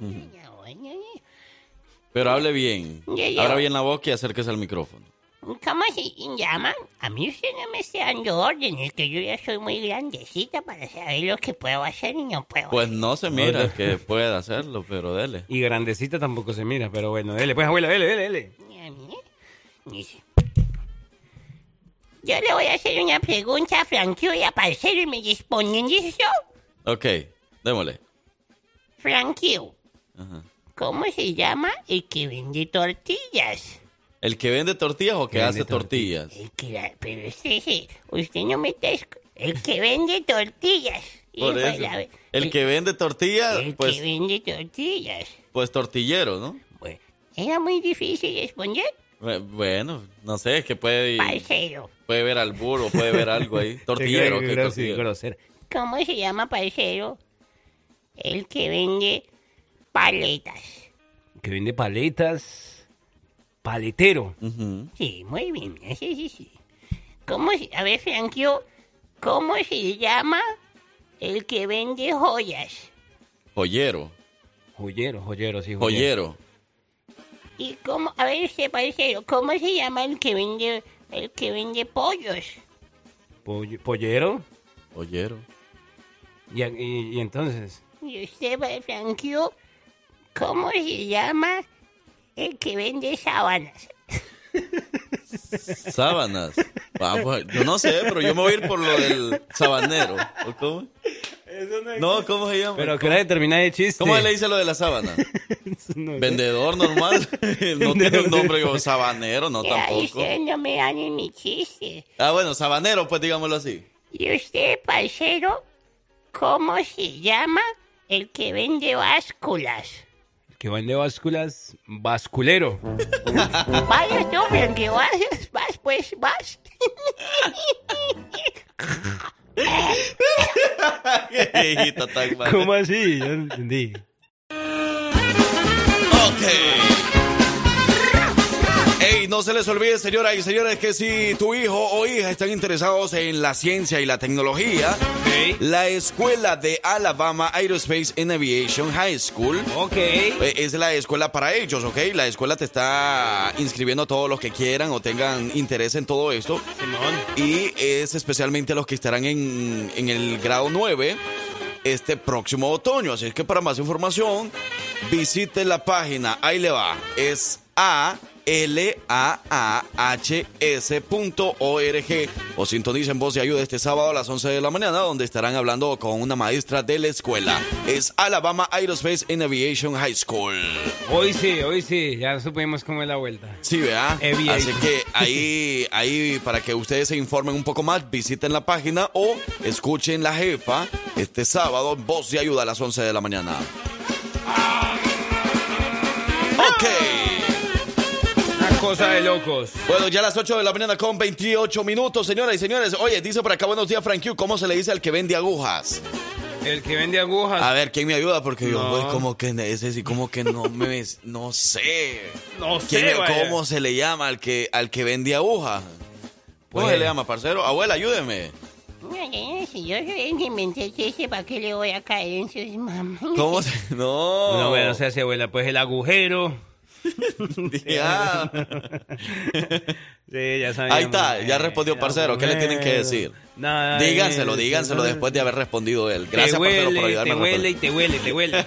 Pero hable bien. Abra bien la boca y acérquese al micrófono. ¿Cómo se llaman? A mí usted no me está dando órdenes, que yo ya soy muy grandecita para saber lo que puedo hacer y no puedo Pues no se mira Oiga. que pueda hacerlo, pero dele. Y grandecita tampoco se mira, pero bueno, dele, pues abuela, dele, dele, dele. Dice, Yo le voy a hacer una pregunta a Frankie parcero y me responden, ¿listo? Ok, démosle. Frankie, Ajá. ¿Cómo se llama el que vende tortillas? ¿El que vende tortillas o que Que hace tortillas? Claro, pero este sí, usted no me está... El que vende tortillas. Por Hijo de eso. la- El que vende tortillas, El pues, que vende tortillas. pues tortillero, ¿no? Era muy difícil responder. Bu- Bueno, no sé, es que puede, Parcero. puede ver al burro, puede ver algo ahí. Tortillero, Qué ¿qué gros- tortillero? grosero. ¿Cómo se llama, parcero? El que vende paletas. Que vende paletas. Paletero. Sí, muy bien. Sí, sí, sí. ¿Cómo se... A ver, Frankio, ¿cómo se llama el que vende joyas? Joyero. Joyero, joyero, sí. Joyero. ¿Y cómo... A ver, usted, parcero, ¿cómo se llama el que vende... El que vende pollos? Poll- pollero. Joyero. Y, y- y entonces. Y usted, Frankio, ¿cómo se llama el que vende sábanas? Sábanas. Ah, pues, yo no sé, pero yo me voy a ir por lo del sabanero. ¿O ¿Cómo? No, ¿cómo se llama? Pero que era determinar el chiste. ¿Cómo le dice lo de la sábana? Vendedor normal. no tiene un nombre como sabanero, no tampoco. usted no me dan en mi chiste. Ah, bueno, sabanero, pues digámoslo así. Y usted, parcero, ¿cómo se llama el que vende básculas? Que vende básculas. Basculero. Vaya tú, Frankie, vas, vas, pues, vas. ¿Cómo así? Yo no entendí. Ey, no se les olvide, señoras y señores, que si tu hijo o hija están interesados en la ciencia y la tecnología, la escuela de Alabama Aerospace and Aviation High School eh, es la escuela para ellos, ¿ok? La escuela te está inscribiendo a todos los que quieran o tengan interés en todo esto. Y es especialmente los que estarán en, en el grado 9 este próximo otoño. Así es que para más información, visite la página. Ahí le va. Es A L-A-A-H-S.org o sintonicen Voz y Ayuda este sábado a las 11 de la mañana donde estarán hablando con una maestra de la escuela. Es Alabama Aerospace and Aviation High School. Hoy sí, hoy sí, ya supimos cómo es la vuelta. Sí, vea. Así que ahí, ahí, para que ustedes se informen un poco más, visiten la página o escuchen la jefa este sábado en Voz y Ayuda a las 11 de la mañana. Ok. Cosa de locos. Bueno, ya a las 8 de la mañana con 28 minutos, señoras y señores. Oye, dice por acá, buenos días, Frank Q. ¿Cómo se le dice al que vende agujas? El que vende agujas. A ver, ¿quién me ayuda? Porque yo, No. pues, como que ese sí, como que no me, no sé. No ¿Quién sé, me-. ¿Cómo se le llama al que, al que vende agujas? ¿Cómo Pues- se le llama, parcero? Abuela, ayúdeme. Ay, Si yo soy chiste, ¿para qué le voy a caer en sus mamás? ¿Cómo se...? No. No, bueno, se hace abuela, pues el agujero. Ya. Sí, ya sabíamos. Ahí está, ya respondió, parcero. ¿Qué le tienen que decir? Nada, Díganselo, eh, díganselo eh, después de haber respondido él. Te Gracias, parcero, por ayudarme te huele y te huele, te huele.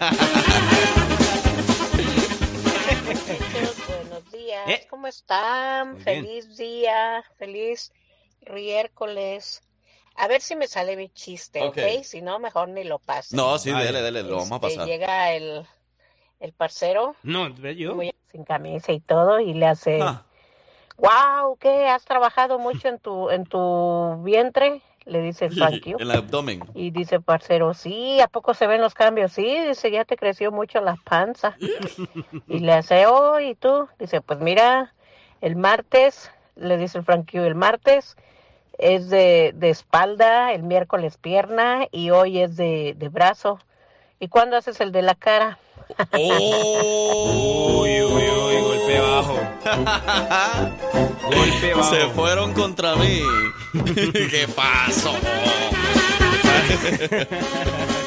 Buenos días, Eh. ¿cómo están? Muy bien. Feliz día, feliz miércoles. A ver si me sale mi chiste, ¿ok? Ok. Si no, mejor ni lo paso. No, sí, dele, dele, lo vamos a Este, pasar. Llega el, el parcero No, yo. muy- sin camisa y todo y le hace, Ah. wow, ¿qué? ¿Has trabajado mucho en tu, en tu vientre? Le dice el Frankie. El abdomen. Y dice parcero, sí, ¿a poco se ven los cambios? Sí, dice, ya te creció mucho la panza. y le hace, oh, ¿y tú? Dice, pues mira, el martes, le dice el Frankie, el martes es de, de espalda, el miércoles pierna y hoy es de, de brazo. ¿Y cuándo haces el de la cara? ¡Oh! Uy, uy, uy, golpe bajo. Golpe bajo. Se fueron contra mí. ¿Qué pasó?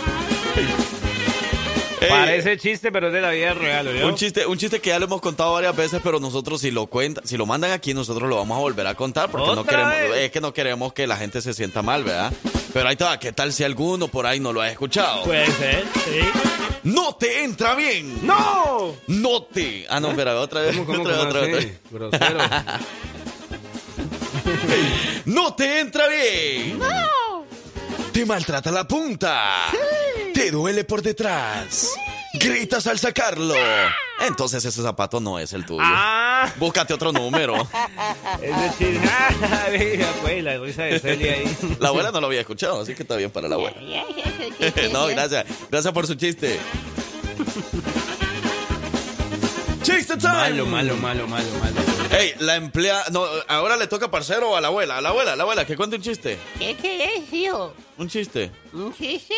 Ey, Parece chiste, pero es de la vida real, ¿oyó? Un chiste, un chiste que ya lo hemos contado varias veces, pero nosotros si lo cuentan, si lo mandan aquí, nosotros lo vamos a volver a contar porque no ¿Otra queremos, vez? es que no queremos que la gente se sienta mal, ¿verdad? Pero ahí está, ¿qué tal si alguno por ahí no lo ha escuchado? Puede ser, sí. ¡No te entra bien! ¡No! ¡No te! Ah, no, espera, otra vez. ¿Cómo, cómo, otra, vez, cómo otra otra vez. Grosero. ¡No te entra bien! ¡No! Te maltrata la punta. Te duele por detrás. Gritas al sacarlo. Entonces ese zapato no es el tuyo. ¡Ah! Búscate otro número. Ese chiste. ¡Ah! Mira, pues, la risa de Celia ahí. La abuela no lo había escuchado, así que está bien para la abuela. No, gracias. Gracias por su chiste. ¡Chiste time! Malo, malo, malo, malo, malo. Ey, la empleada... No, ahora le toca parcero o a la abuela. A la abuela, a la abuela, que cuente un chiste. ¿Qué querés, hijo? Un chiste. ¿Un chiste?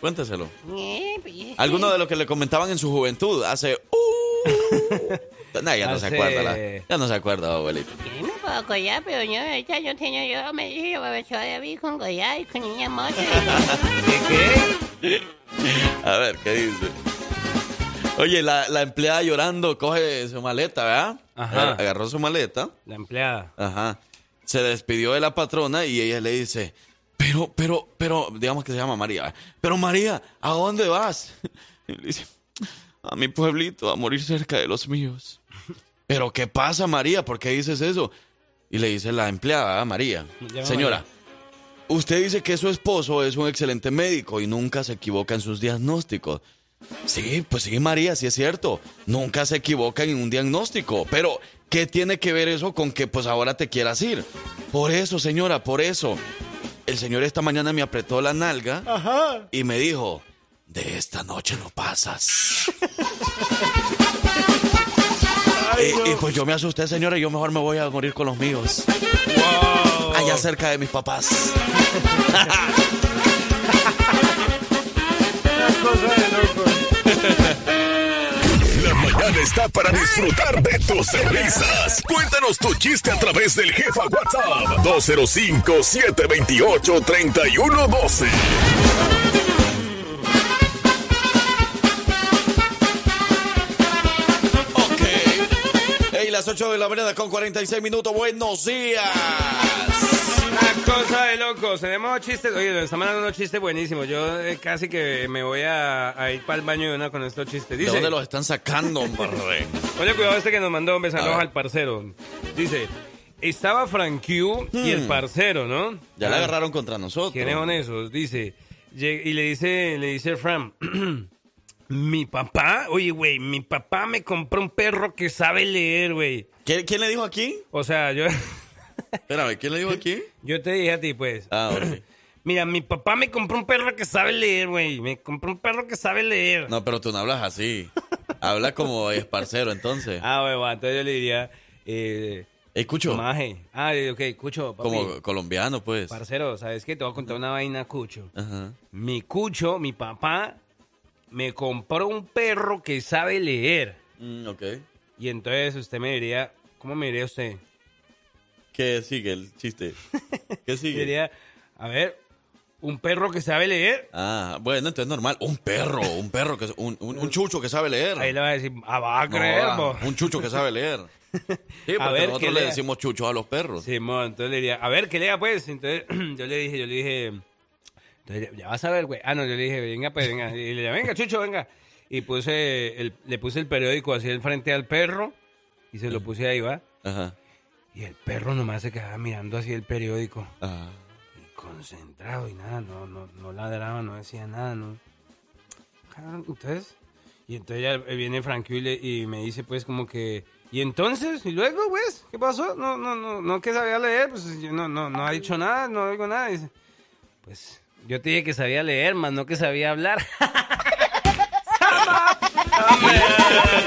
Cuénteselo. Eh, pues, Alguno de los que le comentaban en su juventud hace... Uh, Nah, ya no se acuerda. la- ya no se acuerda, abuelito. Yo me puedo acordar, pero yo ahorita yo tenía yo me dije yo profesor David con Goya y con niña moza. ¿Qué? A ver, ¿qué dice? Oye, la, la empleada llorando coge su maleta, ¿verdad? Ajá. Agarró su maleta. La empleada. Ajá. Se despidió de la patrona y ella le dice, pero, pero, pero, digamos que se llama María. Pero María, ¿a dónde vas? Y le dice, a mi pueblito, a morir cerca de los míos. Pero, ¿qué pasa, María? ¿Por qué dices eso? Y le dice la empleada, ¿verdad, María, señora, María. usted dice que su esposo es un excelente médico y nunca se equivoca en sus diagnósticos. Sí, pues sí, María, sí es cierto. Nunca se equivoca en un diagnóstico. Pero, ¿qué tiene que ver eso con que pues ahora te quieras ir? Por eso, señora, por eso. El señor esta mañana me apretó la nalga y me dijo, de esta noche no pasas. y, y, pues yo me asusté, señora, y yo mejor me voy a morir con los míos. Allá cerca de mis papás. La mañana está para disfrutar de tus risas. Cuéntanos tu chiste a través del jefa WhatsApp 205-728-3112. Ok. Hey, las 8 de la mañana con 46 minutos. Buenos días. Cosa de locos. Tenemos chistes. Oye, nos están mandando unos chistes buenísimos. Yo eh, casi que me voy a, a ir para el baño de una con estos chistes. ¿De dónde los están sacando, hombre? Oye, cuidado este que nos mandó. Un ver. al parcero. Dice, estaba Frank Q y el Hmm. parcero, ¿no? Ya la Ah, agarraron contra nosotros. ¿Quiénes son esos? Dice, y le dice, le dice Fran, mi papá, oye, güey, mi papá me compró un perro que sabe leer, güey. ¿Quién, le dijo aquí? O sea, yo... Espérame, ¿quién le dijo aquí? Yo te dije a ti, pues. Ah, ok. Mira, mi papá me compró un perro que sabe leer, güey. Me compró un perro que sabe leer. No, pero tú no hablas así. Habla como esparcero, entonces. Ah, güey, va, entonces yo le diría... Eh, Escucho. Maje. Ah, ok, Cucho, papi. Como colombiano, pues. Parcero, ¿sabes qué? Te voy a contar una vaina, Cucho. Ajá. Mi Cucho, mi papá, me compró un perro que sabe leer. Mm, ok. Y entonces usted me diría, ¿cómo me diría usted? ¿Qué sigue el chiste? ¿Qué sigue? diría, a ver, un perro que sabe leer. Ah, bueno, entonces normal. Un perro, un perro, que un, un, un chucho que sabe leer. Ahí le va a decir, ah, va a No, creer, bo". un chucho que sabe leer. Sí, porque A ver, nosotros le decimos chuchos a los perros. Sí, mo, entonces le diría, a ver, que lea pues. Entonces yo le dije, yo le dije, entonces, ya vas a ver, güey. Ah, no, yo le dije, venga, pues, venga. Y le dije, venga, Chucho, venga. Y puse el, le puse el periódico así al frente al perro y se lo puse ahí, ¿va? Ajá. Y el perro nomás se quedaba mirando así el periódico. Ah. Y concentrado y nada, no, no, no ladraba, no decía nada, no. Cabrón, Entonces, y entonces ya viene Frank y, le- y me dice pues como que, ¿y entonces? ¿Y luego, pues? ¿Qué pasó? No, no, no, no que sabía leer, pues yo no, no, no ha dicho nada, no digo nada. Dice, pues yo te dije que sabía leer, más no que sabía hablar.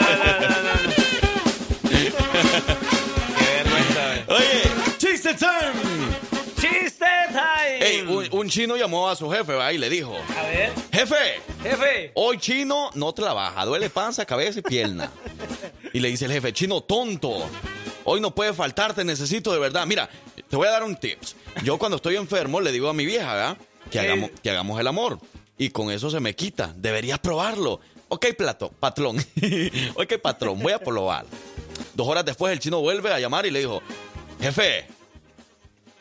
time. ¡Chiste time! Ey, un, un chino llamó a su jefe ¿va? y le dijo, A ver, jefe, jefe. hoy chino no trabaja, duele panza, cabeza y pierna. Y le dice el jefe, chino tonto, hoy no puede faltar, te necesito de verdad. Mira, te voy a dar un tips. Yo cuando estoy enfermo le digo a mi vieja ¿verdad? que, hagamos, que hagamos el amor. Y con eso se me quita. Deberías probarlo. Ok, plato, patrón. ok, patrón, voy a probar. Dos horas después el chino vuelve a llamar y le dijo, jefe,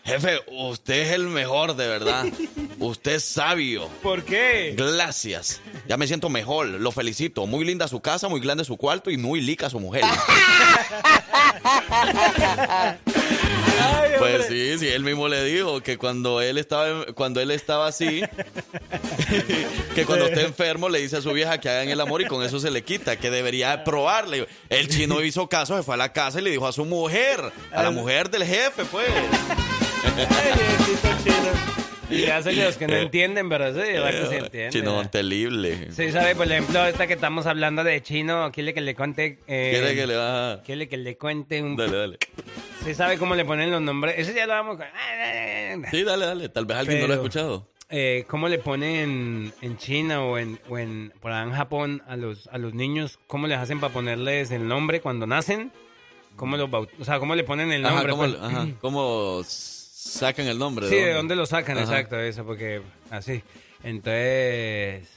jefe, usted es el mejor de verdad. Usted es sabio. ¿Por qué? Gracias. Ya me siento mejor. Lo felicito. Muy linda su casa, muy grande su cuarto y muy lica su mujer. Pues sí, sí, él mismo le dijo que cuando él estaba, cuando él estaba así, que cuando esté enfermo le dice a su vieja que hagan el amor y con eso se le quita, que debería probarle. El chino hizo caso, se fue a la casa y le dijo a su mujer, a la mujer del jefe, pues. Y hacen los que no entienden, pero sí, va que se entiende. Chino terrible. Sí, sabe, por ejemplo, esta que estamos hablando de chino, quiere que le cuente. Eh, ¿Quiere que le quiere que le cuente un. Dale, dale. Sí, sabe cómo le ponen los nombres. Eso ya lo vamos. a- Sí, dale, dale. Tal vez alguien no lo ha Pero- escuchado. Eh, ¿Cómo le ponen en China o en, o en por allá en Japón a los, a los niños? ¿Cómo les hacen para ponerles el nombre cuando nacen? ¿Cómo los baut- O sea, ¿cómo le ponen el Ajá, nombre? ¿cómo, pues? ajá, ¿cómo sacan el nombre? Sí, ¿de dónde lo sacan? Ajá. Exacto, eso, porque así. Entonces,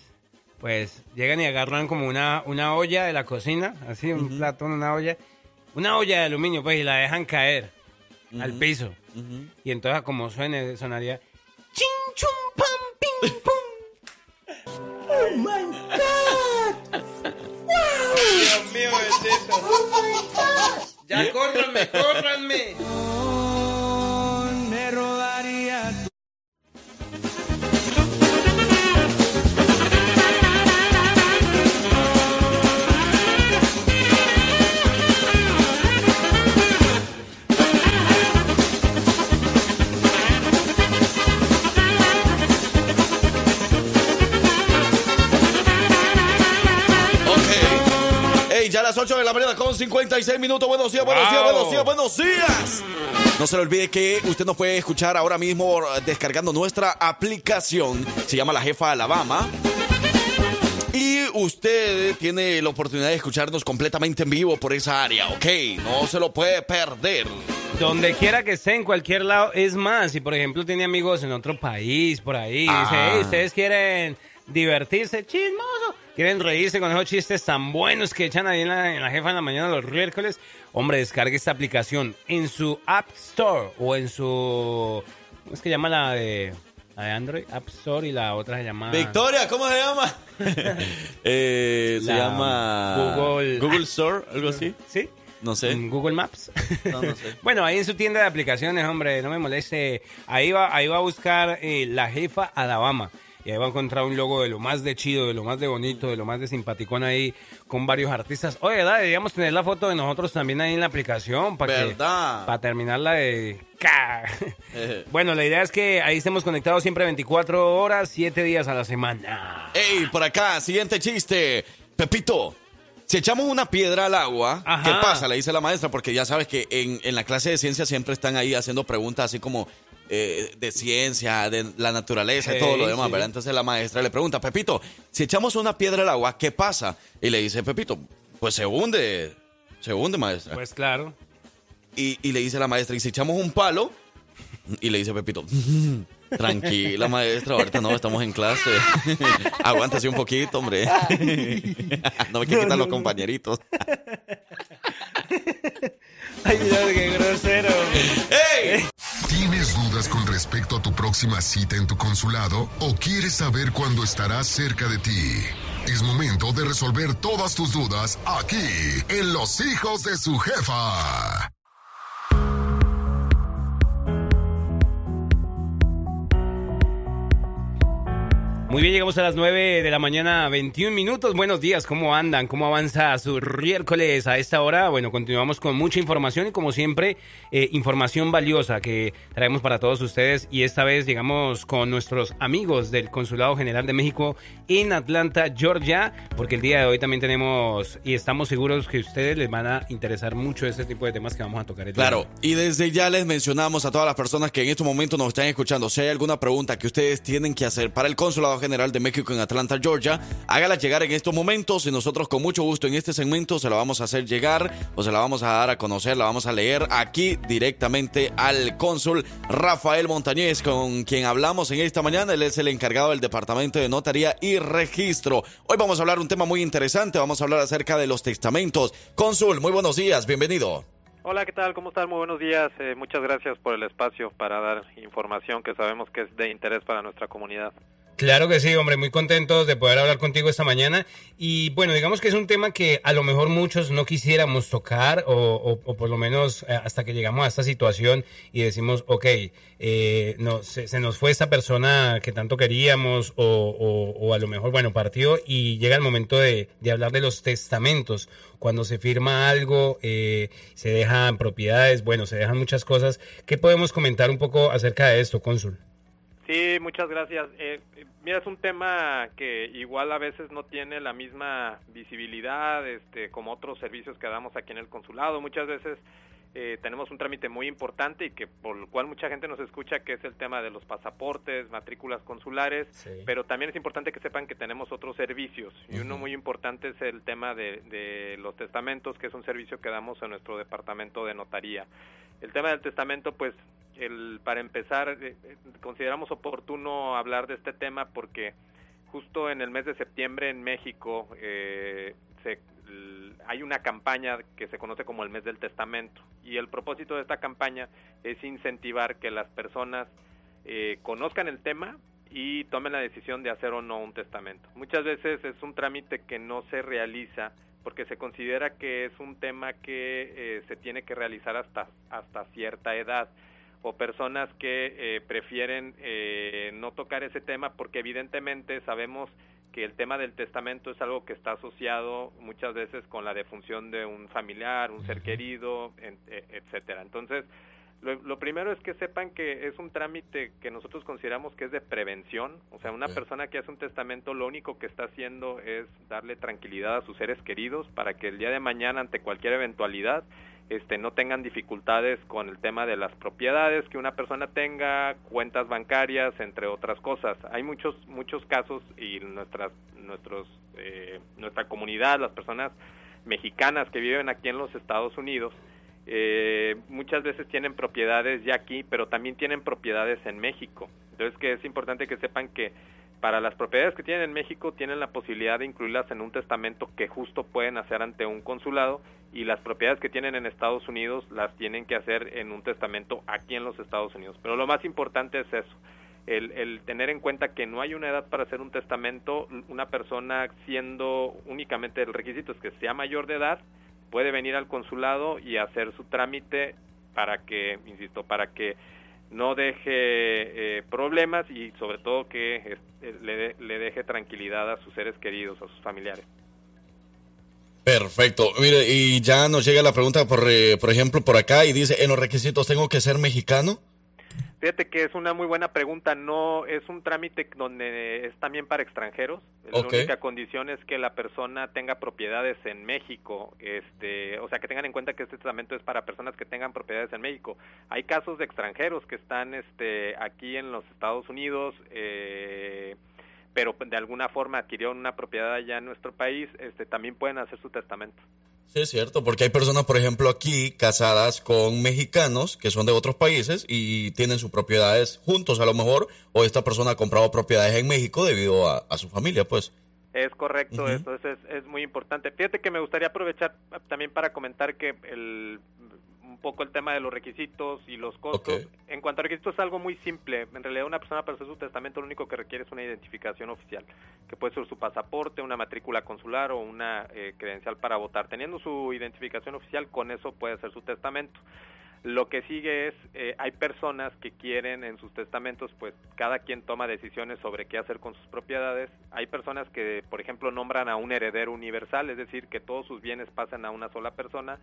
pues llegan y agarran como una, una olla de la cocina, así, un platón, una olla, una olla de aluminio, pues, y la dejan caer al piso. Y entonces, como suene, sonaría. ¡Chin, chum, pam, pim, pum! ¡Oh, my God! ¡Dios mío, bendito! ¡Oh, my God! ¡Ya córranme, córranme! Las 8 de la mañana con 56 minutos. Buenos días, buenos días, buenos días, buenos días. No se le olvide que usted nos puede escuchar ahora mismo descargando nuestra aplicación. Se llama La Jefa Alabama. Y usted tiene la oportunidad de escucharnos completamente en vivo por esa área, ¿ok? No se lo puede perder. Donde quiera que esté, en cualquier lado. Es más, si por ejemplo tiene amigos en otro país, por ahí, Ah. dice, "Hey, ustedes quieren divertirse, chismoso, quieren reírse con esos chistes tan buenos que echan ahí en la, en la jefa en la mañana los miércoles, hombre, descargue esta aplicación en su App Store o en su ¿Cómo es que llama la de, la de Android? App Store y la otra se llama... Victoria, ¿cómo se llama? Eh, se La llama Google- Google Store, algo así. ¿Sí? No sé. en Google Maps. No, no sé. bueno, ahí en su tienda de aplicaciones, hombre, no me moleste. Ahí va, ahí va a buscar eh, la jefa Alabama. Y ahí va a encontrar un logo de lo más de chido, de lo más de bonito, de lo más de simpaticón ahí, con varios artistas. Oye, ¿verdad? Deberíamos tener la foto de nosotros también ahí en la aplicación. Para ¿Verdad? Para terminarla de... ca. bueno, la idea es que ahí estemos conectados siempre 24 horas, 7 días a la semana. Ey, por acá, siguiente chiste. Pepito, si echamos una piedra al agua, Ajá. ¿qué pasa? Le dice la maestra, porque ya sabes que en, en la clase de ciencia siempre están ahí haciendo preguntas así como eh, de ciencia, de la naturaleza y todo lo demás. ¿verdad? Entonces la maestra le pregunta, Pepito, si echamos una piedra al agua, ¿qué pasa? Y le dice, Pepito, pues se hunde, se hunde, maestra. Pues claro. Y, y le dice la maestra, ¿y si echamos un palo? Y le dice Pepito, tranquila maestra, ahorita no, estamos en clase. Aguántase un poquito, hombre. no me quitan los compañeritos. Ay, Dios, qué grosero. ¿Tienes dudas con respecto a tu próxima cita en tu consulado o quieres saber cuándo estará cerca de ti? Es momento de resolver todas tus dudas aquí, en Los Hijos de su Jefa. Muy bien, llegamos a las 9 de la mañana, 21 minutos. Buenos días, ¿cómo andan? ¿Cómo avanza su miércoles a esta hora? Bueno, continuamos con mucha información y como siempre, eh, información valiosa que traemos para todos ustedes. Y esta vez llegamos con nuestros amigos del Consulado General de México en Atlanta, Georgia, porque el día de hoy también tenemos y estamos seguros que a ustedes les van a interesar mucho este tipo de temas que vamos a tocar. el Claro, y desde ya les mencionamos a todas las personas que en este momento nos están escuchando, si hay alguna pregunta que ustedes tienen que hacer para el Consulado General de México en Atlanta, Georgia, hágala llegar en estos momentos y nosotros con mucho gusto en este segmento se la vamos a hacer llegar o se la vamos a dar a conocer, la vamos a leer aquí directamente al cónsul Rafael Montañez, con quien hablamos en esta mañana. Él es el encargado del Departamento de Notaría y Registro. Hoy vamos a hablar un tema muy interesante, vamos a hablar acerca de los testamentos. Cónsul, muy buenos días, bienvenido. Hola, ¿qué tal? ¿Cómo están? Muy buenos días. Eh, muchas gracias por el espacio para dar información que sabemos que es de interés para nuestra comunidad. Claro que sí, hombre, muy contentos de poder hablar contigo esta mañana. Y bueno, digamos que es un tema que a lo mejor muchos no quisiéramos tocar, o, por lo menos eh, hasta que llegamos a esta situación y decimos, ok, eh, se, nos fue esta persona que tanto queríamos, o, a lo mejor, bueno, partió y llega el momento de, de hablar de los testamentos. Cuando se firma algo, eh, se dejan propiedades, bueno, se dejan muchas cosas. ¿Qué podemos comentar un poco acerca de esto, cónsul? Sí, muchas gracias. Eh, eh, mira, es un tema que igual a veces no tiene la misma visibilidad este, como otros servicios que damos aquí en el consulado. Muchas veces eh, tenemos un trámite muy importante y que por el cual mucha gente nos escucha, que es el tema de los pasaportes, matrículas consulares, pero también es importante que sepan que tenemos otros servicios y uno muy importante es el tema de, de los testamentos, que es un servicio que damos en nuestro departamento de notaría. El tema del testamento, pues, el, para empezar, eh, eh, consideramos oportuno hablar de este tema porque justo en el mes de septiembre en México eh, se, hay una campaña que se conoce como el mes del testamento y el propósito de esta campaña es incentivar que las personas eh, conozcan el tema y tomen la decisión de hacer o no un testamento. Muchas veces es un trámite que no se realiza porque se considera que es un tema que eh, se tiene que realizar hasta, hasta cierta edad o personas que eh, prefieren eh, no tocar ese tema porque evidentemente sabemos que el tema del testamento es algo que está asociado muchas veces con la defunción de un familiar, un ser querido, e- etcétera. Entonces, lo, lo primero es que sepan que es un trámite que nosotros consideramos que es de prevención, o sea, una persona que hace un testamento lo único que está haciendo es darle tranquilidad a sus seres queridos para que el día de mañana ante cualquier eventualidad este no tengan dificultades con el tema de las propiedades que una persona tenga, cuentas bancarias, entre otras cosas. Hay muchos muchos casos y nuestras nuestros eh, nuestra comunidad, las personas mexicanas que viven aquí en los Estados Unidos, eh, muchas veces tienen propiedades ya aquí, pero también tienen propiedades en México. Entonces que es importante que sepan que Para las propiedades que tienen en México tienen la posibilidad de incluirlas en un testamento que justo pueden hacer ante un consulado y las propiedades que tienen en Estados Unidos las tienen que hacer en un testamento aquí en los Estados Unidos. Pero lo más importante es eso, el, el tener en cuenta que no hay una edad para hacer un testamento, una persona siendo únicamente el requisito es que sea mayor de edad, puede venir al consulado y hacer su trámite para que, insisto, para que no deje eh, problemas y sobre todo que eh, le, le deje tranquilidad a sus seres queridos, a sus familiares. Perfecto. Mire, y ya nos llega la pregunta, por, eh, por ejemplo, por acá y dice, en los requisitos tengo que ser mexicano. Fíjate que es una muy buena pregunta. No es un trámite donde es también para extranjeros. La única condición es que la persona tenga propiedades en México. Este, o sea, que tengan en cuenta que este testamento es para personas que tengan propiedades en México. Hay casos de extranjeros que están, este, aquí en los Estados Unidos. Eh, pero de alguna forma adquirieron una propiedad allá en nuestro país, este, también pueden hacer su testamento. Sí, es cierto, porque hay personas, por ejemplo, aquí casadas con mexicanos que son de otros países y tienen sus propiedades juntos a lo mejor, o esta persona ha comprado propiedades en México debido a, a su familia, pues. Es correcto, Ujú. eso es, es, es muy importante. Fíjate que me gustaría aprovechar también para comentar que el, un poco el tema de los requisitos y los costos. En cuanto a requisitos es algo muy simple. En realidad una persona para hacer su testamento lo único que requiere es una identificación oficial, que puede ser su pasaporte, una matrícula consular o una eh, credencial para votar. Teniendo su identificación oficial, con eso puede hacer su testamento. Lo que sigue es, eh, hay personas que quieren en sus testamentos, pues cada quien toma decisiones sobre qué hacer con sus propiedades. Hay personas que, por ejemplo, nombran a un heredero universal, es decir, que todos sus bienes pasan a una sola persona.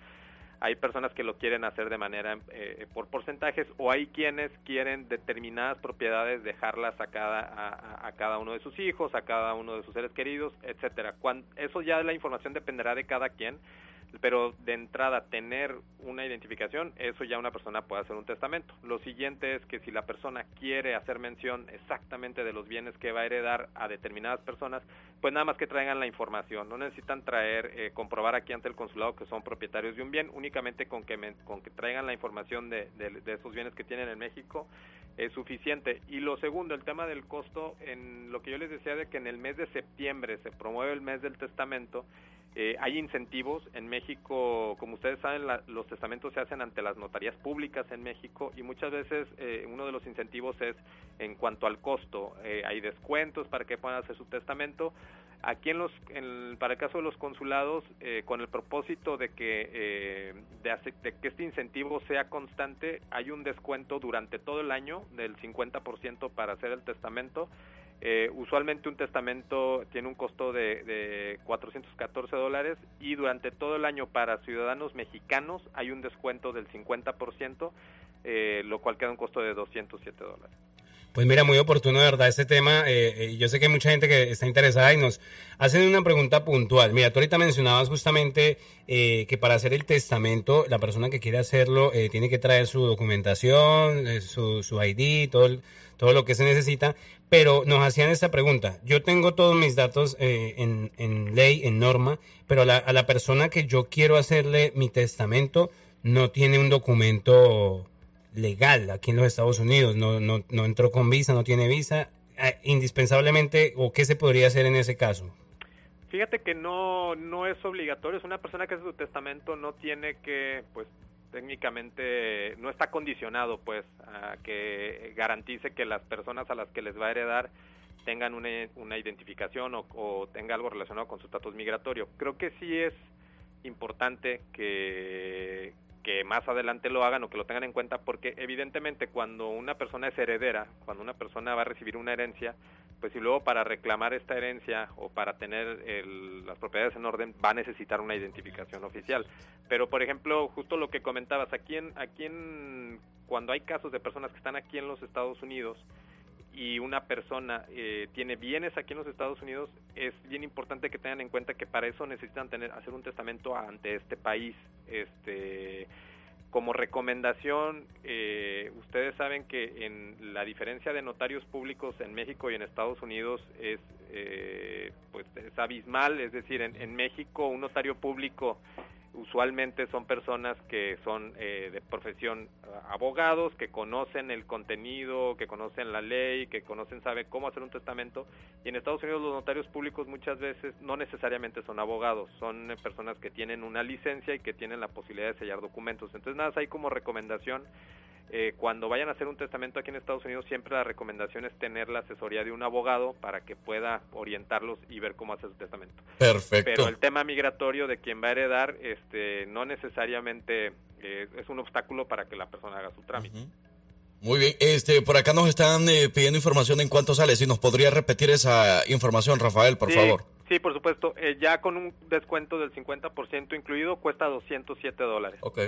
Hay personas que lo quieren hacer de manera eh, por porcentajes o hay quienes quieren determinadas propiedades dejarlas a cada a, cada uno de sus hijos, a cada uno de sus seres queridos, etcétera. Cuan- eso ya la información dependerá de cada quien pero de entrada tener una identificación, eso ya una persona puede hacer un testamento. Lo siguiente es que si la persona quiere hacer mención exactamente de los bienes que va a heredar a determinadas personas, pues nada más que traigan la información, no necesitan traer, eh, comprobar aquí ante el consulado que son propietarios de un bien, únicamente con que, men- con que traigan la información de, de, de esos bienes que tienen en México es suficiente. Y lo segundo, el tema del costo, en lo que yo les decía de que en el mes de septiembre se promueve el mes del testamento, eh, hay incentivos en México, como ustedes saben, la- los testamentos se hacen ante las notarías públicas en México y muchas veces eh, uno de los incentivos es en cuanto al costo. Eh, hay descuentos para que puedan hacer su testamento. Aquí en los, en- para el caso de los consulados, eh, con el propósito de que eh, de, hace- de que este incentivo sea constante, hay un descuento durante todo el año del 50% para hacer el testamento. Eh, usualmente un testamento tiene un costo de, de 414 dólares y durante todo el año para ciudadanos mexicanos hay un descuento del 50%, eh, lo cual queda un costo de 207 dólares. Pues mira, muy oportuno, de verdad, este tema. eh, eh, yo sé que hay mucha gente que está interesada y nos hacen una pregunta puntual. Mira, tú ahorita mencionabas justamente eh, que para hacer el testamento, la persona que quiere hacerlo eh, tiene que traer su documentación, eh, su, su ID, todo, el- todo lo que se necesita. Pero nos hacían esta pregunta. Yo tengo todos mis datos eh, en, ley, en norma, pero a la, persona que yo quiero hacerle mi testamento no tiene un documento legal aquí en los Estados Unidos, no, no, no entró con visa, no tiene visa, eh, indispensablemente, o qué se podría hacer en ese caso. Fíjate que no, no es obligatorio, es una persona que hace su testamento no tiene que, pues técnicamente no está condicionado pues a que garantice que las personas a las que les va a heredar tengan una, una identificación o, o tenga algo relacionado con su estatus migratorio. Creo que sí es importante que, que más adelante lo hagan o que lo tengan en cuenta porque evidentemente cuando una persona es heredera, cuando una persona va a recibir una herencia, pues y luego para reclamar esta herencia o para tener el- las propiedades en orden va a necesitar una identificación oficial. Pero por ejemplo, justo lo que comentabas, aquí en, aquí en, cuando hay casos de personas que están aquí en los Estados Unidos, y una persona eh, tiene bienes aquí en los Estados Unidos, es bien importante que tengan en cuenta que para eso necesitan tener hacer un testamento ante este país. Este, como recomendación, eh, ustedes saben que en la diferencia de notarios públicos en México y en Estados Unidos es eh, pues es abismal, es decir, en, en México un notario público usualmente son personas que son eh, de profesión ah, abogados, que conocen el contenido, que conocen la ley, que conocen, saben cómo hacer un testamento. Y en Estados Unidos los notarios públicos muchas veces no necesariamente son abogados, son eh, personas que tienen una licencia y que tienen la posibilidad de sellar documentos. Entonces nada, hay como recomendación eh, cuando vayan a hacer un testamento aquí en Estados Unidos, siempre la recomendación es tener la asesoría de un abogado para que pueda orientarlos y ver cómo hacer su testamento. Perfecto. Pero el tema migratorio de quien va a heredar, este, no necesariamente eh, es un obstáculo para que la persona haga su trámite. Muy bien, este, por acá nos están eh, pidiendo información en cuánto sale. Si nos podría repetir esa información, Rafael, por Sí, favor. Sí, por supuesto. Eh, ya con un descuento del 50% incluido, cuesta 207 dólares. Ok.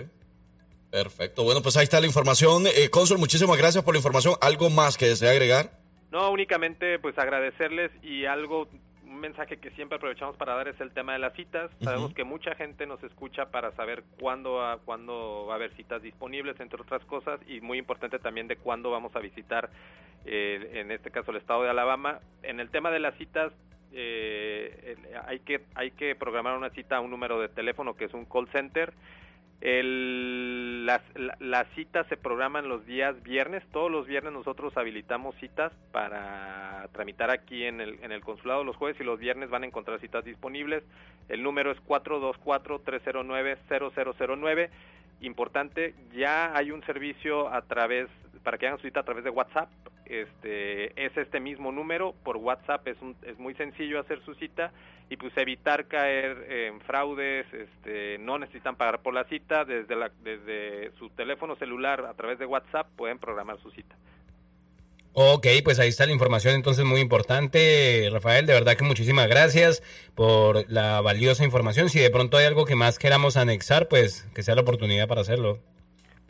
Perfecto. Bueno, pues ahí está la información. Eh, Cónsul, muchísimas gracias por la información. ¿Algo más que desea agregar? No, únicamente pues agradecerles y algo, un mensaje que siempre aprovechamos para dar es el tema de las citas. Sabemos que mucha gente nos escucha para saber cuándo va, cuándo va a haber citas disponibles, entre otras cosas, y muy importante también de cuándo vamos a visitar, eh, en este caso, el estado de Alabama. En el tema de las citas, eh, hay, que, hay que programar una cita a un número de teléfono que es un call center. El, las, la- las citas se programan los días viernes. Todos los viernes nosotros habilitamos citas para tramitar aquí en el, en el consulado los jueves y los viernes van a encontrar citas disponibles. El número es 424-309-0009. Importante, ya hay un servicio a través, para que hagan su cita a través de WhatsApp. Este, es este mismo número, por WhatsApp es, un- es muy sencillo hacer su cita y pues evitar caer en fraudes, este, no necesitan pagar por la cita, desde, la, desde su teléfono celular a través de WhatsApp pueden programar su cita. Ok, pues ahí está la información entonces muy importante, Rafael, de verdad que muchísimas gracias por la valiosa información. Si de pronto hay algo que más queramos anexar, pues que sea la oportunidad para hacerlo.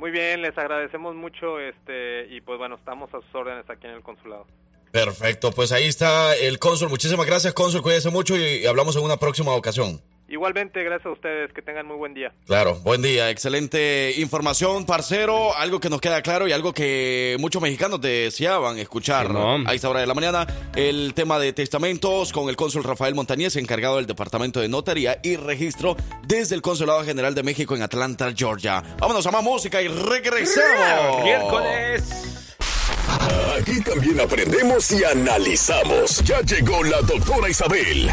Muy bien, les agradecemos mucho este, y pues bueno, estamos a sus órdenes aquí en el consulado. Perfecto, pues ahí está el cónsul. Muchísimas gracias, cónsul. Cuídense mucho y, y hablamos en una próxima ocasión. Igualmente, gracias a ustedes, que tengan muy buen día. Claro, buen día. Excelente información, parcero. Algo que nos queda claro y algo que muchos mexicanos deseaban escuchar Simón. a esta hora de la mañana. El tema de testamentos con el cónsul Rafael Montañez, encargado del Departamento de Notaría y Registro desde el Consulado General de México en Atlanta, Georgia. Vámonos a más música y regresamos. Miércoles. Aquí también aprendemos y analizamos. Ya llegó la doctora Isabel.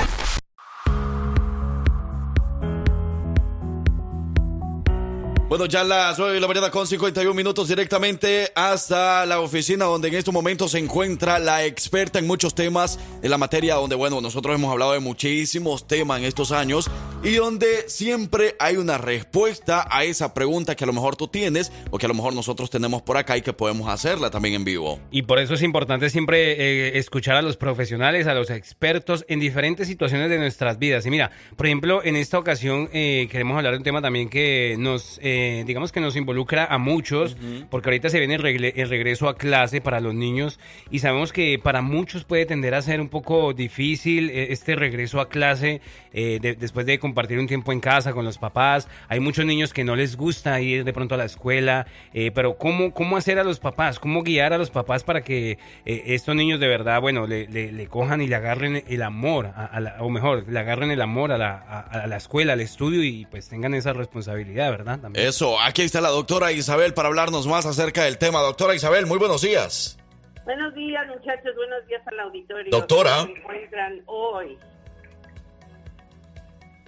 Bueno, ya las 9 de la mañana con 51 minutos directamente hasta la oficina donde en estos momentos se encuentra la experta en muchos temas de la materia donde, bueno, nosotros hemos hablado de muchísimos temas en estos años y donde siempre hay una respuesta a esa pregunta que a lo mejor tú tienes o que a lo mejor nosotros tenemos por acá y que podemos hacerla también en vivo. Y por eso es importante siempre eh, escuchar a los profesionales, a los expertos en diferentes situaciones de nuestras vidas. Y mira, por ejemplo, en esta ocasión eh, queremos hablar de un tema también que nos, eh, digamos que nos involucra a muchos, porque ahorita se viene el, regreso a clase para los niños y sabemos que para muchos puede tender a ser un poco difícil eh, este regreso a clase de- después de compartir un tiempo en casa con los papás. Hay muchos niños que no les gusta ir de pronto a la escuela, eh, pero ¿cómo, ¿cómo hacer a los papás? ¿Cómo guiar a los papás para que eh, estos niños de verdad, bueno, le, le- le cojan y le agarren el amor, a- a la- o mejor, le agarren el amor a la, a- a la escuela, al estudio y pues tengan esa responsabilidad, ¿verdad? También. Eso, aquí está la doctora Isabel para hablarnos más acerca del tema. Doctora Isabel, muy buenos días. Buenos días, muchachos. Buenos días al auditorio. Doctora. ¿Cómo se encuentran hoy?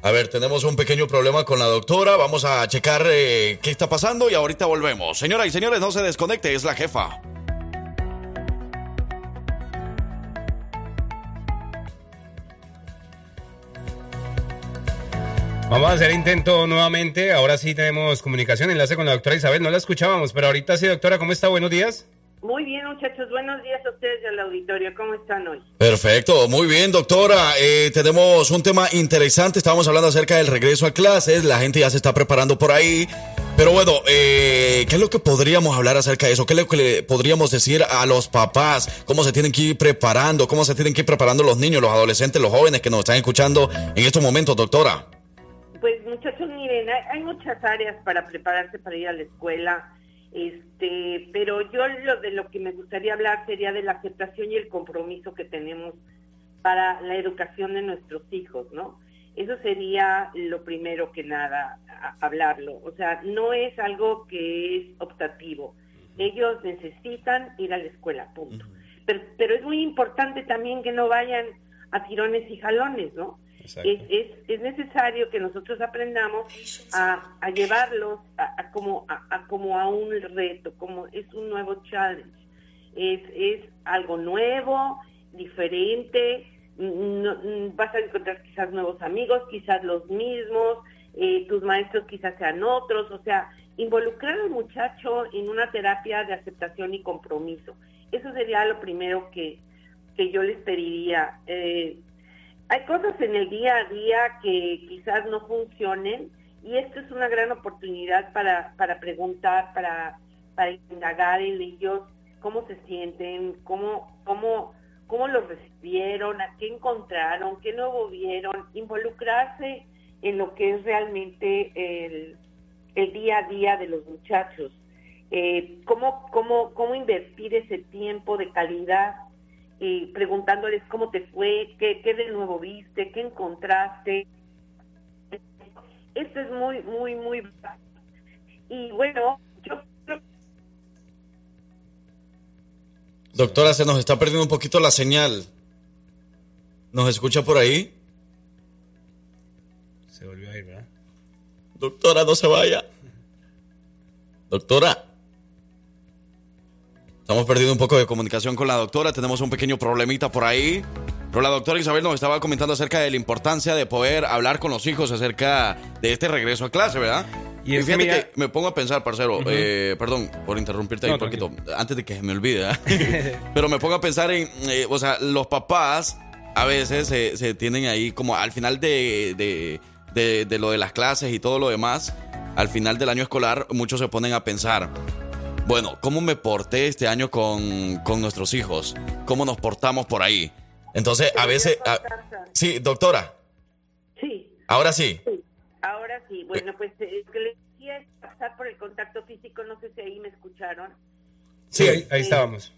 A ver, tenemos un pequeño problema con la doctora. Vamos a checar eh, ¿Qué está pasando? Y ahorita volvemos. Señoras y señores, no se desconecte, es la jefa. Vamos a hacer intento nuevamente. Ahora sí tenemos comunicación, enlace con la doctora Isabel. No la escuchábamos, pero ahorita sí, doctora, ¿cómo está? Buenos días. Muy bien, muchachos. Buenos días a ustedes al auditorio. ¿Cómo están hoy? Perfecto, muy bien, doctora. Eh, tenemos un tema interesante. Estábamos hablando acerca del regreso a clases. La gente ya se está preparando por ahí. Pero bueno, eh, ¿qué es lo que podríamos hablar acerca de eso? ¿Qué es lo que le podríamos decir a los papás? ¿Cómo se tienen que ir preparando? ¿Cómo se tienen que ir preparando los niños, los adolescentes, los jóvenes que nos están escuchando en estos momentos, doctora? Pues, muchachos, miren, hay, hay muchas áreas para prepararse para ir a la escuela. Este, pero yo lo de lo que me gustaría hablar sería de la aceptación y el compromiso que tenemos para la educación de nuestros hijos, ¿no? Eso sería lo primero que nada, hablarlo. O sea, no es algo que es optativo. Ellos necesitan ir a la escuela, punto. Pero, pero es muy importante también que no vayan a tirones y jalones, ¿no? Es, es, es necesario que nosotros aprendamos a, a llevarlos a, como, a, como a un reto, como es un nuevo challenge. Es, es algo nuevo, diferente, vas a encontrar quizás nuevos amigos, quizás los mismos, eh, tus maestros quizás sean otros, o sea, involucrar al muchacho en una terapia de aceptación y compromiso. Eso sería lo primero que, que yo les pediría. Eh, hay cosas en el día a día que quizás no funcionen y esto es una gran oportunidad para, para preguntar, para, para indagar en ellos cómo se sienten, cómo, cómo, cómo los recibieron, a qué encontraron, qué nuevo vieron, involucrarse en lo que es realmente el, el día a día de los muchachos. Eh, cómo, cómo, cómo invertir ese tiempo de calidad y preguntándoles cómo te fue, qué, qué de nuevo viste, qué encontraste. Esto es muy, muy, muy... Y bueno, yo Doctora, se nos está perdiendo un poquito la señal. ¿Nos escucha por ahí? Se volvió a ir, ¿verdad? Doctora, no se vaya. Doctora. Estamos perdiendo un poco de comunicación con la doctora. Tenemos un pequeño problemita por ahí. Pero la doctora Isabel nos estaba comentando acerca de la importancia de poder hablar con los hijos acerca de este regreso a clase, ¿verdad? Y es que fíjate que me pongo a pensar, parcero, Ujú. eh, perdón por interrumpirte ahí No, un poquito, antes de que se me olvide, ¿ah? pero me pongo a pensar en, eh, o sea, los papás a veces se, se tienen ahí como al final de, de, de- de lo de las clases y todo lo demás, al final del año escolar, muchos se ponen a pensar, bueno, ¿cómo me porté este año con, con nuestros hijos? ¿Cómo nos portamos por ahí? Entonces, a veces... a- sí, doctora, Sí. ahora sí. Sí, ahora sí. Bueno, pues eh, lo que les decía es pasar por el contacto físico, no sé si ahí me escucharon. Sí, ahí, ahí Eh, estábamos.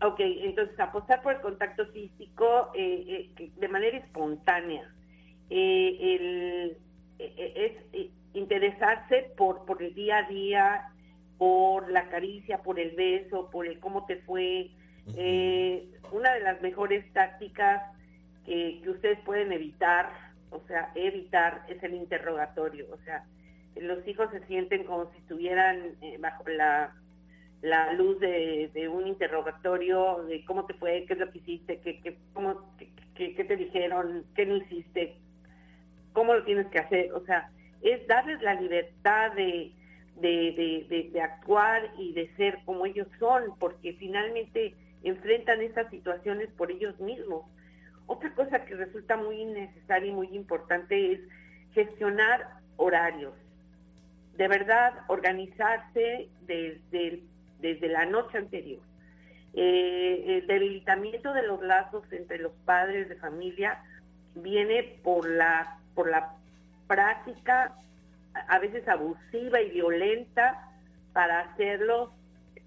Ok, entonces apostar por el contacto físico eh, eh, de manera espontánea. Eh, el- eh, eh, es eh, interesarse por, por el día a día, por la caricia, por el beso, por el cómo te fue. Eh, una de las mejores tácticas que, que ustedes pueden evitar, o sea, evitar es el interrogatorio. O sea, los hijos se sienten como si estuvieran eh, bajo la la luz de, de un interrogatorio de cómo te fue, qué es lo que hiciste, qué, qué, cómo, qué, qué- qué te dijeron, qué no hiciste, cómo lo tienes que hacer. O sea, es darles la libertad de, de, de, de- de actuar y de ser como ellos son, porque finalmente enfrentan estas situaciones por ellos mismos. Otra cosa que resulta muy necesaria y muy importante es gestionar horarios de verdad organizarse desde, desde la noche anterior. Eh, el debilitamiento de los lazos entre los padres de familia viene por la, por la práctica a veces abusiva y violenta para hacerlos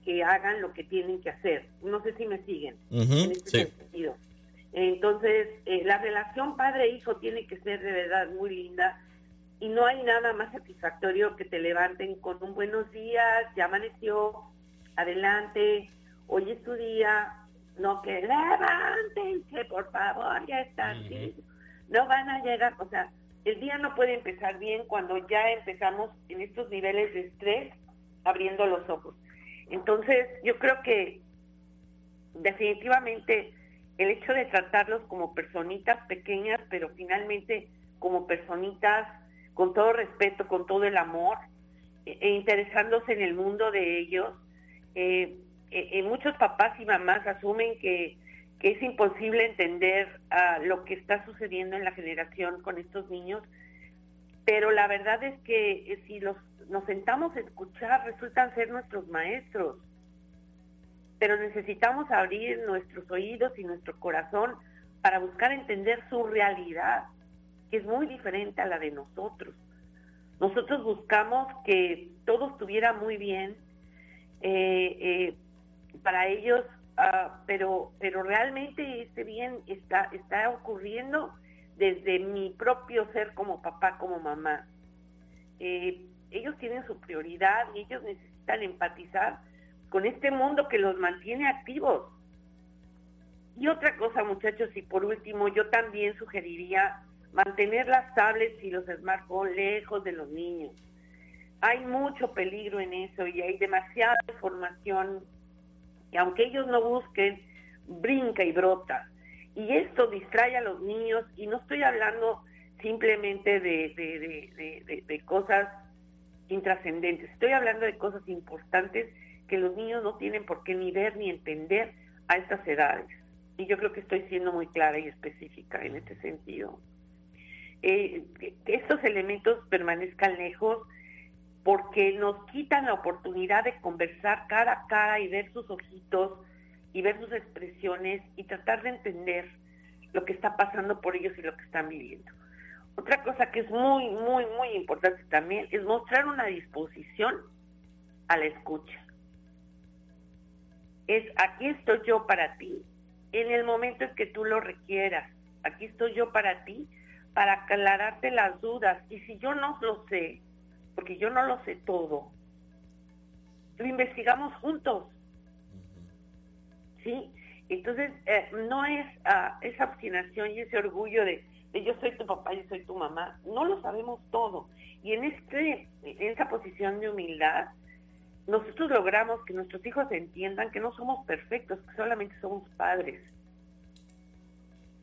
que hagan lo que tienen que hacer. No sé si me siguen en este sí. sentido. Entonces, eh, la relación padre-hijo tiene que ser de verdad muy linda y no hay nada más satisfactorio que te levanten con un buenos días, ya amaneció, adelante, hoy es tu día, no que levántense, por favor, ya está así, no van a llegar, o sea, el día no puede empezar bien cuando ya empezamos en estos niveles de estrés abriendo los ojos. Entonces, yo creo que definitivamente el hecho de tratarlos como personitas pequeñas, pero finalmente como personitas con todo respeto, con todo el amor, e, e interesándose en el mundo de ellos. Eh, eh, muchos papás y mamás asumen que, que es imposible entender ah, lo que está sucediendo en la generación con estos niños, pero la verdad es que eh, si nos sentamos a escuchar, resultan ser nuestros maestros pero necesitamos abrir nuestros oídos y nuestro corazón para buscar entender su realidad, que es muy diferente a la de nosotros. Nosotros buscamos que todo estuviera muy bien eh, eh, para ellos, ah, pero pero realmente este bien está está ocurriendo desde mi propio ser como papá, como mamá. Eh, ellos tienen su prioridad y ellos necesitan empatizar con este mundo que los mantiene activos. Y otra cosa, muchachos, y por último, yo también sugeriría mantener las tablets y los smartphones lejos de los niños. Hay mucho peligro en eso y hay demasiada información y aunque ellos no busquen, brinca y brota. Y esto distrae a los niños y no estoy hablando simplemente de, de, de, cosas intrascendentes, estoy hablando de cosas importantes que los niños no tienen por qué ni ver ni entender a estas edades. Y yo creo que estoy siendo muy clara y específica en este sentido. Eh, que que estos elementos permanezcan lejos porque nos quitan la oportunidad de conversar cara a cara y ver sus ojitos y ver sus expresiones y tratar de entender lo que está pasando por ellos y lo que están viviendo. Otra cosa que es muy, muy, muy importante también es mostrar una disposición a la escucha. Es aquí estoy yo para ti, en el momento en que tú lo requieras. Aquí estoy yo para ti, para aclararte las dudas. Y si yo no lo sé, porque yo no lo sé todo, lo investigamos juntos. ¿Sí? Entonces, eh, no es ah, esa obstinación y ese orgullo de, yo soy tu papá, yo soy tu mamá. No lo sabemos todo. Y en, este, en esa posición de humildad, nosotros logramos que nuestros hijos entiendan que no somos perfectos, que solamente somos padres.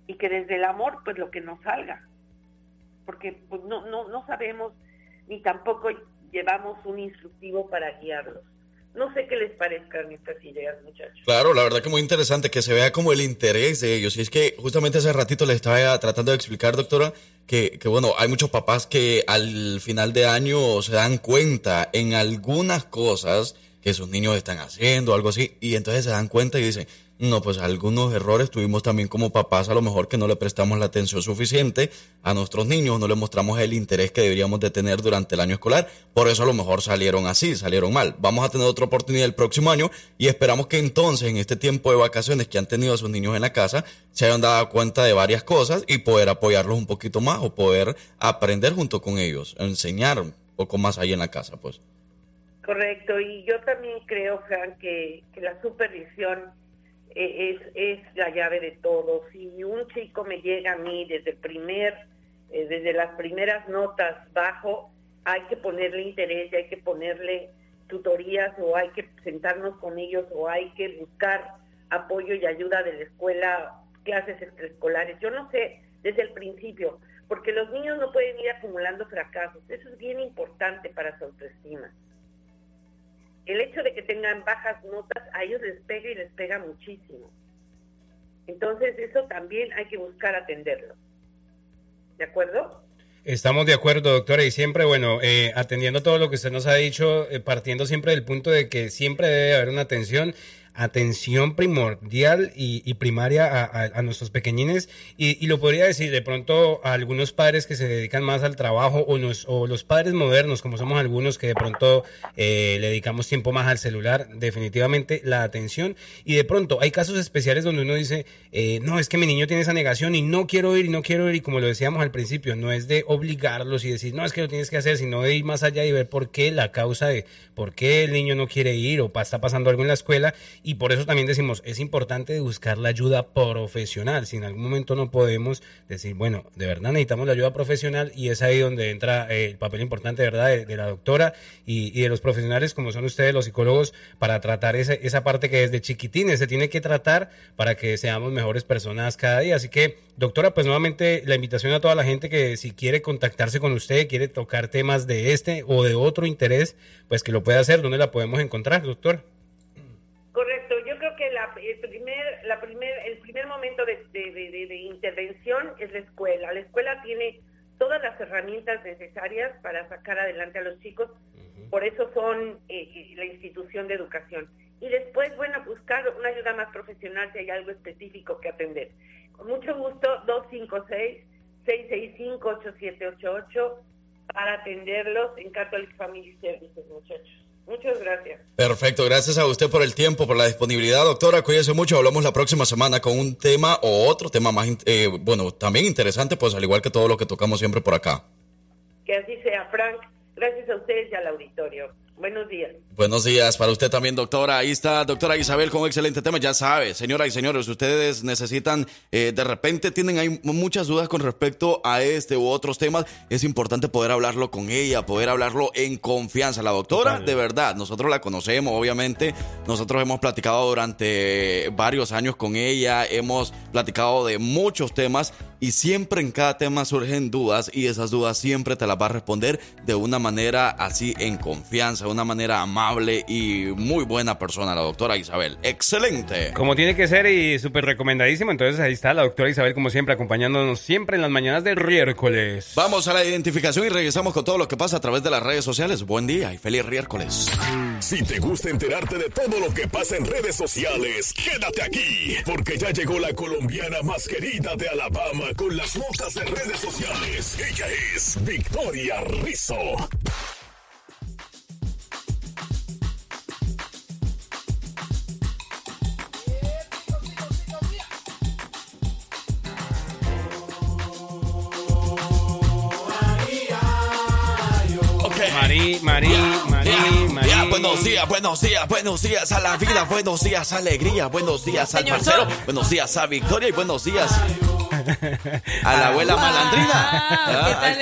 Y que desde el amor, pues lo que nos salga. Porque pues, no, no, no sabemos ni tampoco llevamos un instructivo para guiarlos. No sé qué les parezcan estas ideas, muchachos. Claro, la verdad que muy interesante que se vea como el interés de ellos. Y es que justamente hace ratito les estaba tratando de explicar, doctora, que, que bueno, hay muchos papás que al final de año se dan cuenta en algunas cosas que sus niños están haciendo, algo así, y entonces se dan cuenta y dicen, no, pues algunos errores tuvimos también como papás, a lo mejor que no le prestamos la atención suficiente a nuestros niños, no le mostramos el interés que deberíamos de tener durante el año escolar, por eso a lo mejor salieron así, salieron mal. Vamos a tener otra oportunidad el próximo año y esperamos que entonces en este tiempo de vacaciones que han tenido a sus niños en la casa, se hayan dado cuenta de varias cosas y poder apoyarlos un poquito más o poder aprender junto con ellos, enseñar un poco más ahí en la casa, pues. Correcto, y yo también creo, Fran, que, que la supervisión es, es la llave de todo. Si un chico me llega a mí desde el primer, eh, desde las primeras notas bajo, hay que ponerle interés, hay que ponerle tutorías o hay que sentarnos con ellos o hay que buscar apoyo y ayuda de la escuela, clases extraescolares. Yo no sé desde el principio, porque los niños no pueden ir acumulando fracasos. Eso es bien importante para su autoestima el hecho de que tengan bajas notas a ellos les pega y les pega muchísimo. Entonces eso también hay que buscar atenderlo. ¿De acuerdo? Estamos de acuerdo, doctora, y siempre, bueno, eh, atendiendo todo lo que usted nos ha dicho, eh, partiendo siempre del punto de que siempre debe haber una atención, atención primordial y, primaria a, nuestros pequeñines, y, lo podría decir de pronto a algunos padres que se dedican más al trabajo, o, los padres modernos, como somos algunos que de pronto eh, le dedicamos tiempo más al celular, definitivamente la atención, y de pronto hay casos especiales donde uno dice, eh, no, es que mi niño tiene esa negación y no quiero ir y no quiero ir, y como lo decíamos al principio, no es de obligarlos y decir, no, es que lo tienes que hacer, sino de ir más allá y ver por qué la causa de por qué el niño no quiere ir o está pasando algo en la escuela, por eso también decimos, es importante buscar la ayuda profesional, si en algún momento no podemos decir, bueno, de verdad necesitamos la ayuda profesional, y es ahí donde entra eh, el papel importante, verdad, de, la doctora y, y de los profesionales como son ustedes, los psicólogos, para tratar esa, esa parte que desde chiquitines se tiene que tratar para que seamos mejores personas cada día. Así que, doctora, pues nuevamente la invitación a toda la gente que si quiere contactarse con usted, quiere tocar temas de este o de otro interés, pues que lo pueda hacer. ¿Dónde la podemos encontrar, doctor? Correcto, yo creo que la, el, primer, la primer, el primer momento de, de- de- de- de intervención es la escuela. La escuela tiene todas las herramientas necesarias para sacar adelante a los chicos, por eso son eh, la institución de educación. Y después, bueno, buscar una ayuda más profesional si hay algo específico que atender. Con mucho gusto, 256-665-8788 para atenderlos en Catholic Family Services, muchachos. Muchas gracias. Perfecto, gracias a usted por el tiempo, por la disponibilidad, doctora. Cuídese mucho. Hablamos la próxima semana con un tema o otro tema más, eh, bueno, también interesante, pues al igual que todo lo que tocamos siempre por acá. Que así sea, Frank. Gracias a ustedes y al auditorio. Buenos días. Buenos días para usted también, doctora. Ahí está, doctora Isabel, con un excelente tema. Ya sabe, señoras y señores, ustedes necesitan, eh, de repente tienen ahí muchas dudas con respecto a este u otros temas. Es importante poder hablarlo con ella, poder hablarlo en confianza. La doctora, de verdad, nosotros la conocemos, obviamente. Nosotros hemos platicado durante varios años con ella, hemos platicado de muchos temas y siempre en cada tema surgen dudas y esas dudas siempre te las va a responder de una manera así en confianza, de una manera amable y muy buena persona, la doctora Isabel. Excelente. Como tiene que ser y súper recomendadísimo. Entonces ahí está la doctora Isabel, como siempre, acompañándonos siempre en las mañanas de miércoles. Vamos a la identificación y regresamos con todo lo que pasa a través de las redes sociales. Buen día y feliz miércoles. Si te gusta enterarte de todo lo que pasa en redes sociales, quédate aquí, porque ya llegó la colombiana más querida de Alabama con las notas de redes sociales. Ella es Victoria Rizzo. Marí, Marí, Marí, Marí. Ya, buenos días, buenos días, buenos días a la vida, buenos días a alegría, buenos días al parcero, buenos días a Victoria y buenos días a la abuela Wow, malandrina. qué Ah, ahí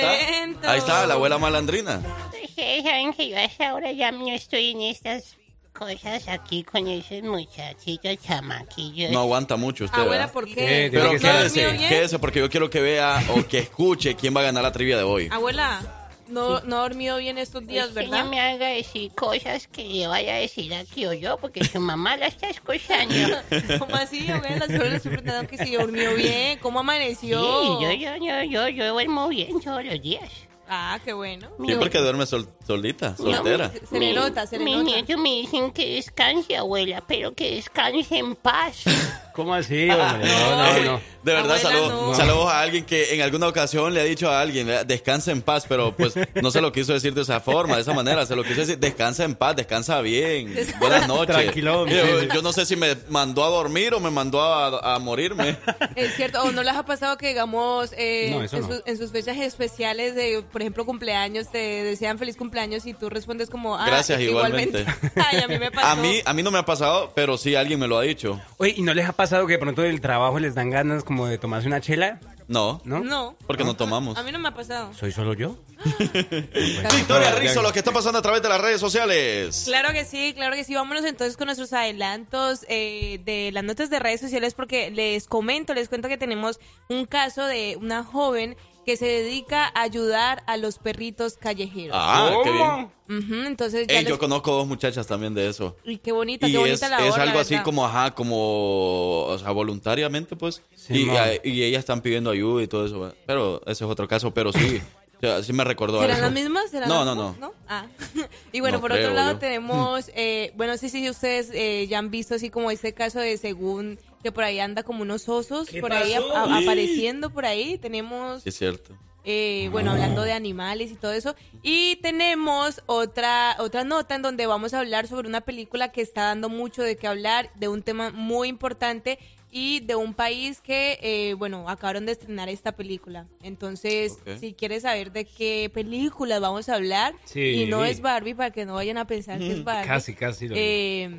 está, ahí está la abuela malandrina. Ustedes saben que yo hasta ahora ya no estoy en estas cosas aquí con esos muchachitos chamaquillos. No aguanta mucho usted. Abuela, ¿verdad? ¿por qué? Pero ¿No ha quédese, quédese porque yo quiero que vea o que escuche quién va a ganar la trivia de hoy. Abuela, no, no ha dormido bien estos días, Es que ¿verdad? no me haga decir cosas que le vaya a decir aquí o yo, porque su mamá la está escuchando. ¿Cómo así, abuela? Solo le estoy preguntando que si durmió bien, ¿cómo amaneció? Sí, yo, yo, yo, yo, yo duermo bien todos los días. Ah, qué bueno. Siempre que duerme sol- solita, soltera. Se le nota, se le Mis nota. nietos me dicen que descanse, abuela, pero que descanse en paz. ¿Cómo así, hombre? No, no, no. De verdad, Abuela, saludos no. saludos a alguien que en alguna ocasión le ha dicho a alguien, "Vea, descansa en paz, pero pues no se lo quiso decir de esa forma, de esa manera, se lo quiso decir, descansa en paz, descansa bien, buenas noches. Tranquilón, Yo, sí. yo no sé si me mandó a dormir o me mandó a, a morirme. Es cierto, o no les ha pasado que, digamos, eh, No, no. en sus fechas especiales de, por ejemplo, cumpleaños, te desean feliz cumpleaños y tú respondes como, ah, Gracias, igualmente. Ay, a mí me pasó. A mí, a mí no me ha pasado, pero sí alguien me lo ha dicho. Oye, ¿y no les ha pasado que de pronto del trabajo les dan ganas como de tomarse una chela? No, ¿No? No. porque no tomamos. A mí no me ha pasado. ¿Soy solo yo? Victoria Rizzo, lo que está pasando a través de las redes sociales. Claro que sí, claro que sí. Vámonos entonces con nuestros adelantos eh, de las notas de redes sociales porque les comento, les cuento que tenemos un caso de una joven que se dedica a ayudar a los perritos callejeros. Ah, qué bien. Ujú, entonces ya Ey, les- yo conozco dos muchachas también de eso. Y qué bonita, Y qué es, bonita es la algo así como, ajá, como, o sea, voluntariamente, pues. Sí, y, y ellas están pidiendo ayuda y todo eso. Pero ese es otro caso, pero sí. o sea, sí me recordó a ¿Serán eso. las mismas? ¿Serán No, las no, mismas? Ah. y bueno, No por otro lado yo. tenemos, eh, bueno, no sé si ustedes eh, ya han visto así como este caso de según que por ahí anda como unos osos ¿Qué por ahí pasó? a- a- Sí. apareciendo por ahí. Tenemos Sí, es cierto. Eh, bueno, hablando de animales y todo eso. Y tenemos otra, otra nota en donde vamos a hablar sobre una película que está dando mucho de qué hablar, de un tema muy importante y de un país que, eh, bueno, acabaron de estrenar esta película. Entonces, si quieres saber de qué película vamos a hablar, Sí. y no es Barbie, para que no vayan a pensar que es Barbie. Casi, casi. lo- eh,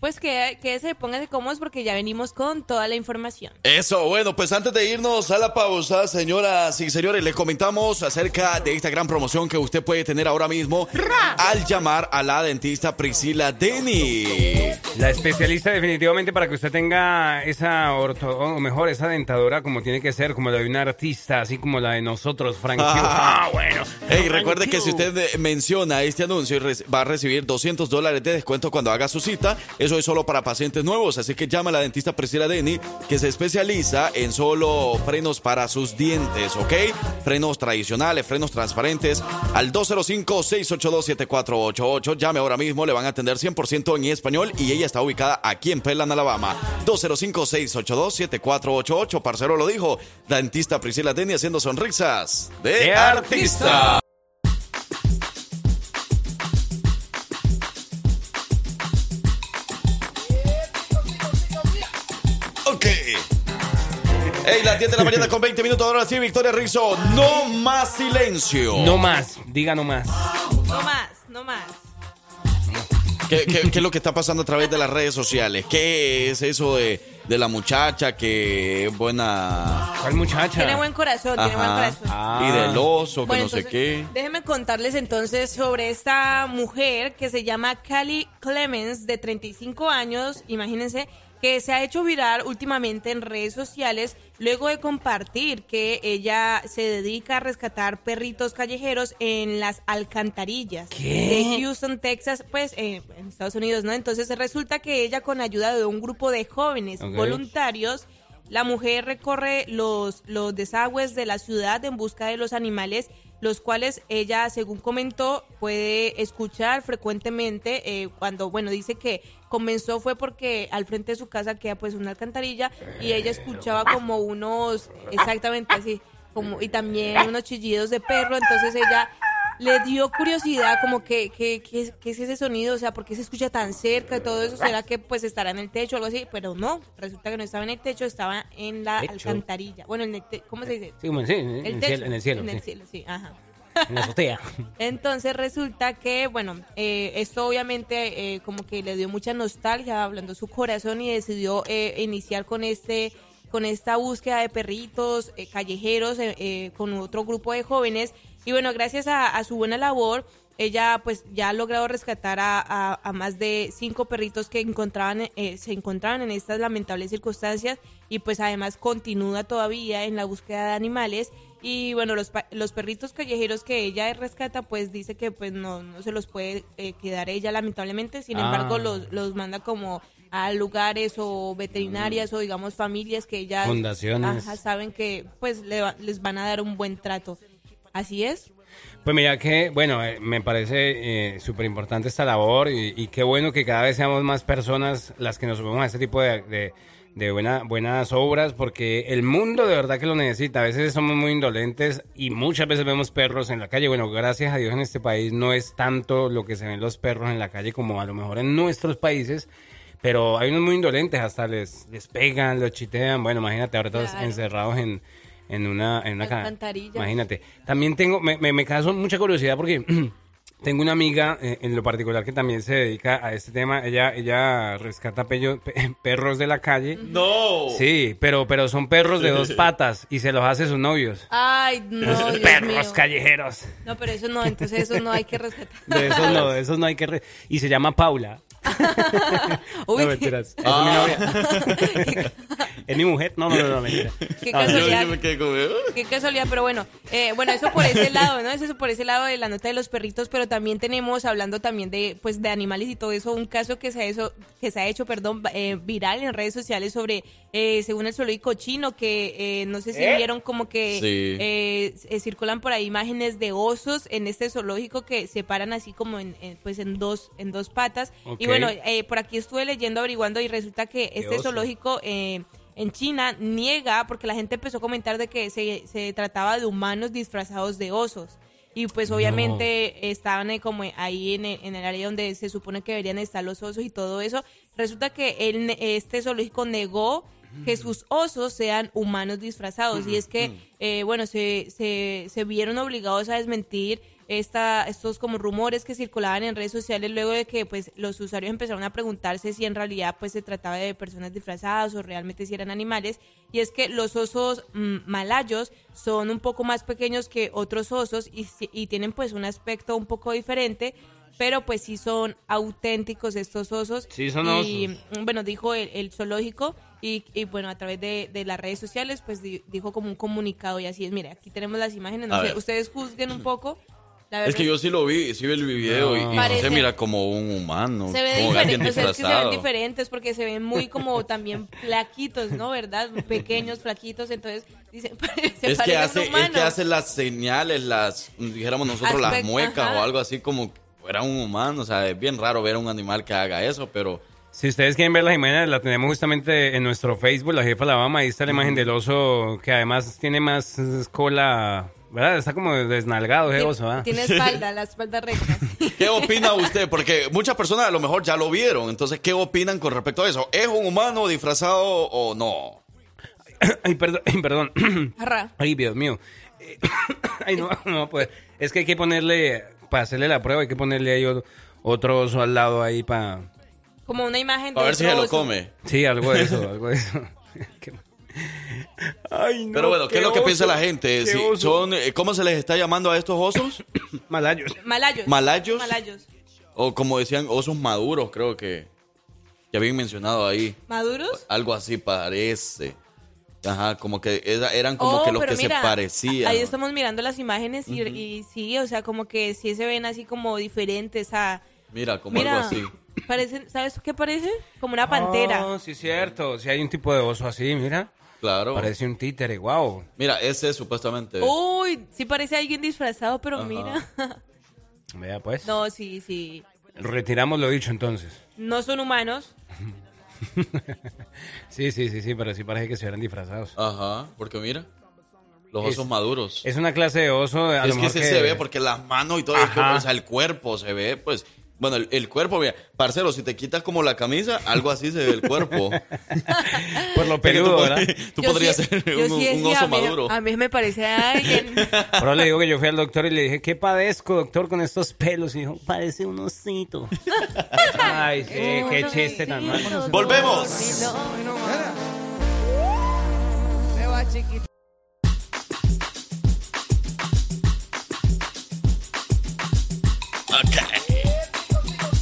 pues que, que se pongan cómodos porque ya venimos con toda la información. Eso, bueno, pues antes de irnos a la pausa, señoras y señores, les comentamos acerca de esta gran promoción que usted puede tener ahora mismo al llamar a la dentista Priscila Denny. La especialista definitivamente para que usted tenga esa orto, o mejor, esa dentadura como tiene que ser, como la de un artista, así como la de nosotros, Frank. Q. Ah, bueno. Hey, recuerde que si usted eh, menciona este anuncio, va a recibir 200 dólares de descuento cuando haga su cita. Eso es solo para pacientes nuevos, así que llama a la dentista Priscila Denny, que se especializa en solo frenos para sus dientes, ¿ok? Frenos tradicionales, frenos transparentes, al 205-682-7488. Llame ahora mismo, le van a atender 100% en español y ella Está ubicada aquí en Pelan, Alabama. 205-682-7488. Parcero lo dijo. Dentista Priscila Denny haciendo sonrisas de, artista. artista. Ey, las 10 de la mañana con 20 minutos. Ahora sí, Victoria Rizzo. No más silencio. No más. Diga no más. No más, no más. ¿Qué, qué, qué es lo que está pasando a través de las redes sociales? ¿Qué es eso de, de la muchacha que es buena? ¿Cuál muchacha? Tiene buen corazón, tiene buen corazón. Y del oso, que Bueno, no sé entonces, qué. Déjenme contarles entonces sobre esta mujer que se llama Callie Clemens, de 35 años, imagínense, que se ha hecho viral últimamente en redes sociales luego de compartir que ella se dedica a rescatar perritos callejeros en las alcantarillas de Houston, Texas, pues eh, en Estados Unidos, ¿no? Entonces resulta que ella con ayuda de un grupo de jóvenes voluntarios la mujer recorre los, los desagües de la ciudad en busca de los animales, los cuales ella, según comentó, puede escuchar frecuentemente eh, cuando, bueno, dice que comenzó fue porque al frente de su casa queda pues una alcantarilla y ella escuchaba como unos, exactamente así, como y también unos chillidos de perro, entonces ella le dio curiosidad como que, que, que- que es ese sonido, o sea, ¿por qué se escucha tan cerca y todo eso? ¿Será que pues estará en el techo o algo así? Pero no, resulta que no estaba en el techo, estaba en la Techo. alcantarilla. Bueno, en el te- ¿cómo se dice? Sí, como- en el techo, cielo, en el cielo, En el sí. cielo, sí, ajá. En azotea. Entonces resulta que, bueno, eh, esto obviamente eh, como que le dio mucha nostalgia, hablando su corazón y decidió eh, iniciar con este con esta búsqueda de perritos eh, callejeros con otro grupo de jóvenes. Y bueno, gracias a, su buena labor ella pues ya ha logrado rescatar a, a- a más de cinco perritos que encontraban se encontraban en estas lamentables circunstancias. Y pues además continúa todavía en la búsqueda de animales y bueno los, los perritos callejeros que ella rescata pues dice que pues no, no se los puede eh, quedar ella lamentablemente sin Ah. embargo los, los manda como a lugares o veterinarias o digamos familias que ellas Fundaciones. ajá, saben que pues le va- les van a dar un buen trato así es Pues mira que, bueno, eh, me parece eh, súper importante esta labor y, y qué bueno que cada vez seamos más personas las que nos subimos a este tipo de, de, de buena- buenas obras porque el mundo de verdad que lo necesita. A veces somos muy indolentes y muchas veces vemos perros en la calle. Bueno, gracias a Dios en este país no es tanto lo que se ven los perros en la calle como a lo mejor en nuestros países. Pero hay unos muy indolentes, hasta les, les pegan, los chitean. Bueno, imagínate, ahora todos Claro. encerrados en, en una, en una. Imagínate. También tengo, me, me, me causó mucha curiosidad porque tengo una amiga eh, en lo particular que también se dedica a este tema. Ella, ella rescata pello- pe- perros de la calle. No. Sí, pero, pero son perros de dos patas y se los hace sus novios. ay no Dios perros mío. callejeros. no pero eso no entonces eso no hay que respetar De esos no, de esos no hay que... re- Y se llama Paula. Uy. No, mentiras. Esa Ah. es mi novia. ¿Es mi mujer? No, no, no, no, mentira. Qué No, casualidad. Qué casualidad, pero bueno, eh, bueno, eso por ese lado, ¿no? Eso por ese lado de la nota de los perritos, pero también tenemos, hablando también de, pues, de animales y todo eso, un caso que se ha hecho, que se ha hecho, perdón, eh, viral en redes sociales sobre, eh, según el zoológico chino, que eh, no sé si ¿Eh? vieron como que Sí. eh, circulan por ahí imágenes de osos en este zoológico que se paran así como en, en, pues, en dos, en dos patas. Y. bueno, eh, por aquí estuve leyendo, averiguando y resulta que este oso. zoológico eh, en China niega porque la gente empezó a comentar de que se, se trataba de humanos disfrazados de osos. Y pues No. obviamente estaban eh, como ahí en el, en el área donde se supone que deberían estar los osos y todo eso. Resulta que ne- este zoológico negó que sus osos sean humanos disfrazados. Y es que, eh, bueno, se, se, se vieron obligados a desmentir esta, estos como rumores que circulaban en redes sociales luego de que pues los usuarios empezaron a preguntarse si en realidad pues se trataba de personas disfrazadas o realmente si eran animales. Y es que los osos mm, malayos son un poco más pequeños que otros osos y, y tienen pues un aspecto un poco diferente pero pues sí son auténticos estos osos. Sí, son y osos. mm, bueno dijo el, el zoológico y, y, bueno a través de, de las redes sociales pues di- dijo como un comunicado y así es. Mire aquí tenemos las imágenes. No sé, ustedes juzguen un poco Es que yo sí lo vi, sí vi el video y, Parece- se mira como un humano, se ve como alguien diferente, o sea, es que se ven diferentes porque se ven muy como también flaquitos, ¿no? ¿Verdad? Pequeños, flaquitos, entonces dicen, se es que hace, es humanos. que hace las señales, las, dijéramos nosotros, las Aspect- muecas ajá. o algo así como que fuera un humano. O sea, es bien raro ver a un animal que haga eso, pero Si ustedes quieren ver las imágenes, la tenemos justamente en nuestro Facebook, la jefa Alabama. Ahí está la imagen del oso que además tiene más cola, ¿verdad? Está como desnalgado ese oso, ¿ah? Tiene espalda, la espalda recta. ¿qué opina usted? Porque muchas personas a lo mejor ya lo vieron. Entonces, ¿qué opinan con respecto a eso? ¿Es un humano disfrazado o no? Ay, perdón. Ay, perdón. Arra. Ay, Dios mío. Eh, Ay, no, no, pues. Es que hay que ponerle, para hacerle la prueba, hay que ponerle ahí otro, otro oso al lado ahí para... Como una imagen A de ver si se lo come. Sí, algo de eso, algo de eso. Ay, no, Pero bueno, ¿qué, es lo que oso, piensa la gente? Si son, eh, ¿Cómo se les está llamando a estos osos? Malayos. Malayos. ¿Malayos? Malayos. O como decían, osos maduros, creo que, que habían mencionado ahí. ¿Maduros? Algo así parece. Ajá, como que era- eran como Oh, que los que mira, se parecían. Ahí estamos mirando las imágenes y, y sí, o sea, como que sí se ven así como diferentes a... Mira, como Mira, algo así. parecen, ¿sabes qué parece? Como una pantera. Oh, sí, cierto. Si hay un tipo de oso así, mira. Claro. Parece un títere, wow. Mira, ese supuestamente. Uy, sí parece alguien disfrazado, pero Ajá. mira. Vea, pues. no, sí, sí. Retiramos lo dicho entonces. No son humanos. Sí, sí, sí, sí, pero sí parece que se hubieran disfrazados. Ajá, porque mira, los Es- osos maduros. Es una clase de oso. A es lo que mejor sí se ve porque las manos y todo, es que, o sea, el cuerpo se ve, pues, bueno, el, el cuerpo, mira, parcero, si te quitas como la camisa, algo así se ve el cuerpo. Por lo tú peludo, ¿verdad? Tú Yo podrías sí- ser un, sí un oso a mí- maduro. A mí me parece alguien. Pero le digo que yo fui al doctor y le dije, ¿qué padezco, doctor, con estos pelos? Y dijo, parece un osito. Ay, sí, qué chiste tan malo. Volvemos. Me va chiquito.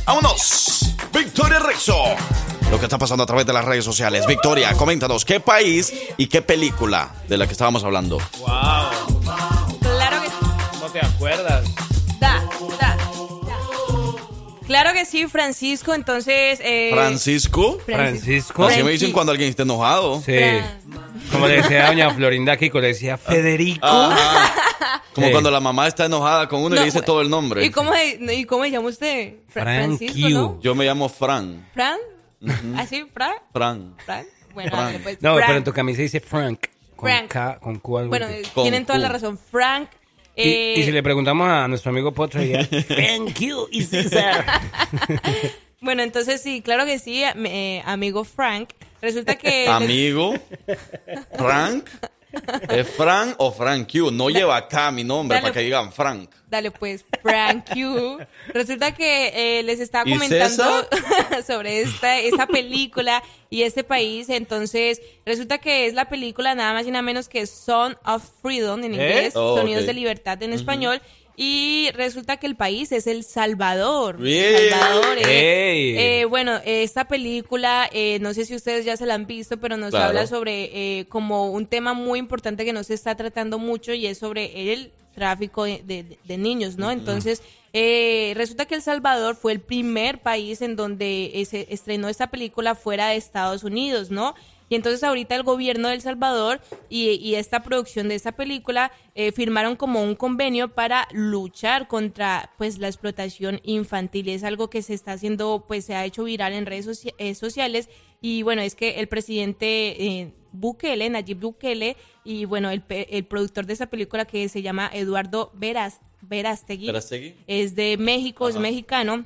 ¡Vámonos! Victoria Rexo. Lo que está pasando a través de las redes sociales. Victoria, coméntanos, ¿qué país y qué película de la que estábamos hablando? Wow. Claro que sí, Francisco. Entonces. Eh, ¿Francisco? Francisco. Así me dicen cuando alguien está enojado. Sí. Como le decía doña Florinda Kiko, le decía Federico. Ajá. Como Sí. cuando la mamá está enojada con uno y No, le dice todo el nombre. ¿Y cómo, se- ¿Y cómo se llama usted? Fra- Frank Francisco. ¿no? Yo me llamo Fran. ¿Fran? ¿Así? ¿Fran? Fran. ¿Fran? Bueno, Frank. dale, pues, No, Frank. pero en tu camisa dice Frank. Con Frank. K, con Q algo Bueno, tienen toda la razón. Frank. Y, eh, y si le preguntamos a nuestro amigo Potro, Frank Q y César. Bueno, entonces sí, claro que sí, eh, amigo Frank. Resulta que... Amigo. Frank. ¿Es Frank o Frank Q? No lleva acá mi nombre Dale. para que digan Frank. Dale pues, Frank Q. Resulta que eh, les estaba ¿Y comentando sobre esta, esta película y este país. Entonces, resulta que es la película nada más y nada menos que Son of Freedom en ¿Eh? inglés, Oh, Sonidos de Libertad en español. Y resulta que el país es El Salvador. Bien. Salvador, eh. Eh, bueno, esta película, eh, no sé si ustedes ya se la han visto, pero nos Claro. habla sobre eh, como un tema muy importante que no se está tratando mucho y es sobre el tráfico de, de- de niños, ¿no? Entonces, eh, resulta que El Salvador fue el primer país en donde eh, se estrenó esta película fuera de Estados Unidos, ¿no? Y entonces ahorita el gobierno de El Salvador y, y esta producción de esta película eh, firmaron como un convenio para luchar contra pues la explotación infantil. Es algo que se está haciendo, pues se ha hecho viral en redes socia- eh, sociales. Y bueno, es que el presidente eh, Bukele, Nayib Bukele, y bueno, el, el productor de esa película que se llama Eduardo Veras, Verástegui, Verástegui. es de México, es mexicano.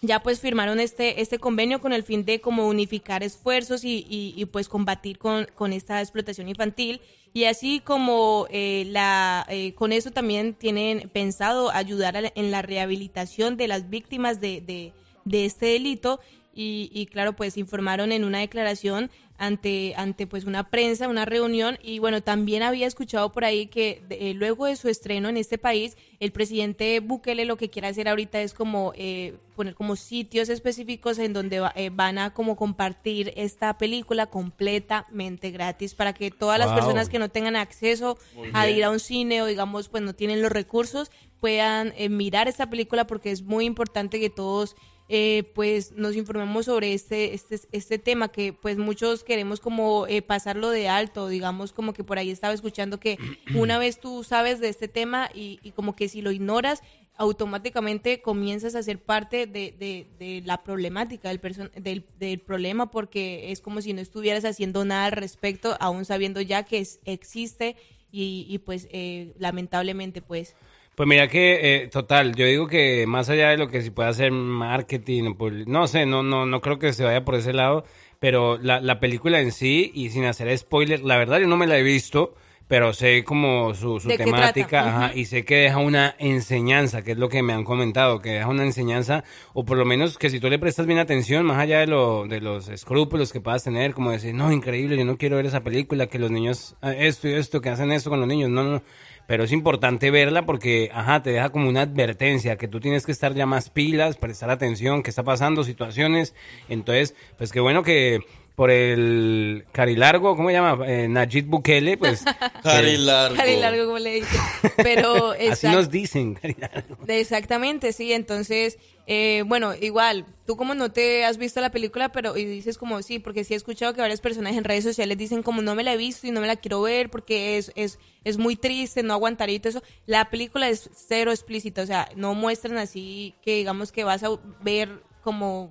Ya pues firmaron este, este convenio con el fin de como unificar esfuerzos y, y- pues combatir con, con esta explotación infantil. Y así como eh, la, eh, con eso también tienen pensado ayudar a en la rehabilitación de las víctimas de, de, de este delito. Y, y claro, pues informaron en una declaración ante, ante pues una prensa, una reunión. Y bueno, también había escuchado por ahí que de- eh, luego de su estreno en este país, el presidente Bukele lo que quiere hacer ahorita es como eh, poner como sitios específicos en donde va- eh, van a como compartir esta película completamente gratis para que todas las Wow. personas que no tengan acceso a ir a un cine o digamos pues no tienen los recursos puedan eh, mirar esta película porque es muy importante que todos eh, pues nos informemos sobre este, este, este tema que pues muchos queremos como eh, pasarlo de alto, digamos como que por ahí estaba escuchando que una vez tú sabes de este tema y, y como que si lo ignoras, automáticamente comienzas a ser parte de, de- de la problemática del, del, del problema porque es como si no estuvieras haciendo nada al respecto, aún sabiendo ya que es- existe y, y, pues eh, lamentablemente pues... Pues mira que, eh, total, yo digo que más allá de lo que se puede hacer marketing, publi- no sé, no, no, no creo que se vaya por ese lado, pero la, la película en sí, y sin hacer spoiler, la verdad yo no me la he visto, pero sé como su, su ¿De qué temática, ajá, y sé que deja una enseñanza, que es lo que me han comentado, que deja una enseñanza, o por lo menos que si tú le prestas bien atención, más allá de, lo, de los escrúpulos que puedas tener, como decir, no, increíble, yo no quiero ver esa película, que los niños, eh, esto y esto, que hacen esto con los niños, no, no, no. Pero es importante verla porque, ajá, te deja como una advertencia, que tú tienes que estar ya más pilas, prestar atención, qué está pasando, situaciones. Entonces, pues qué bueno que por el Carilargo, ¿cómo se llama? Eh, Najib Bukele, pues... Carilargo. Cari largo, como le dicen. Pero Así nos dicen, Carilargo. Exactamente, sí. Entonces, eh, bueno, igual, tú como no te has visto la película, pero y dices como sí, porque sí he escuchado que varias personas en redes sociales dicen como no me la he visto y no me la quiero ver porque es, es, es muy triste, no aguantaría y todo eso. La película es cero explícita, o sea, no muestran así que digamos que vas a ver como...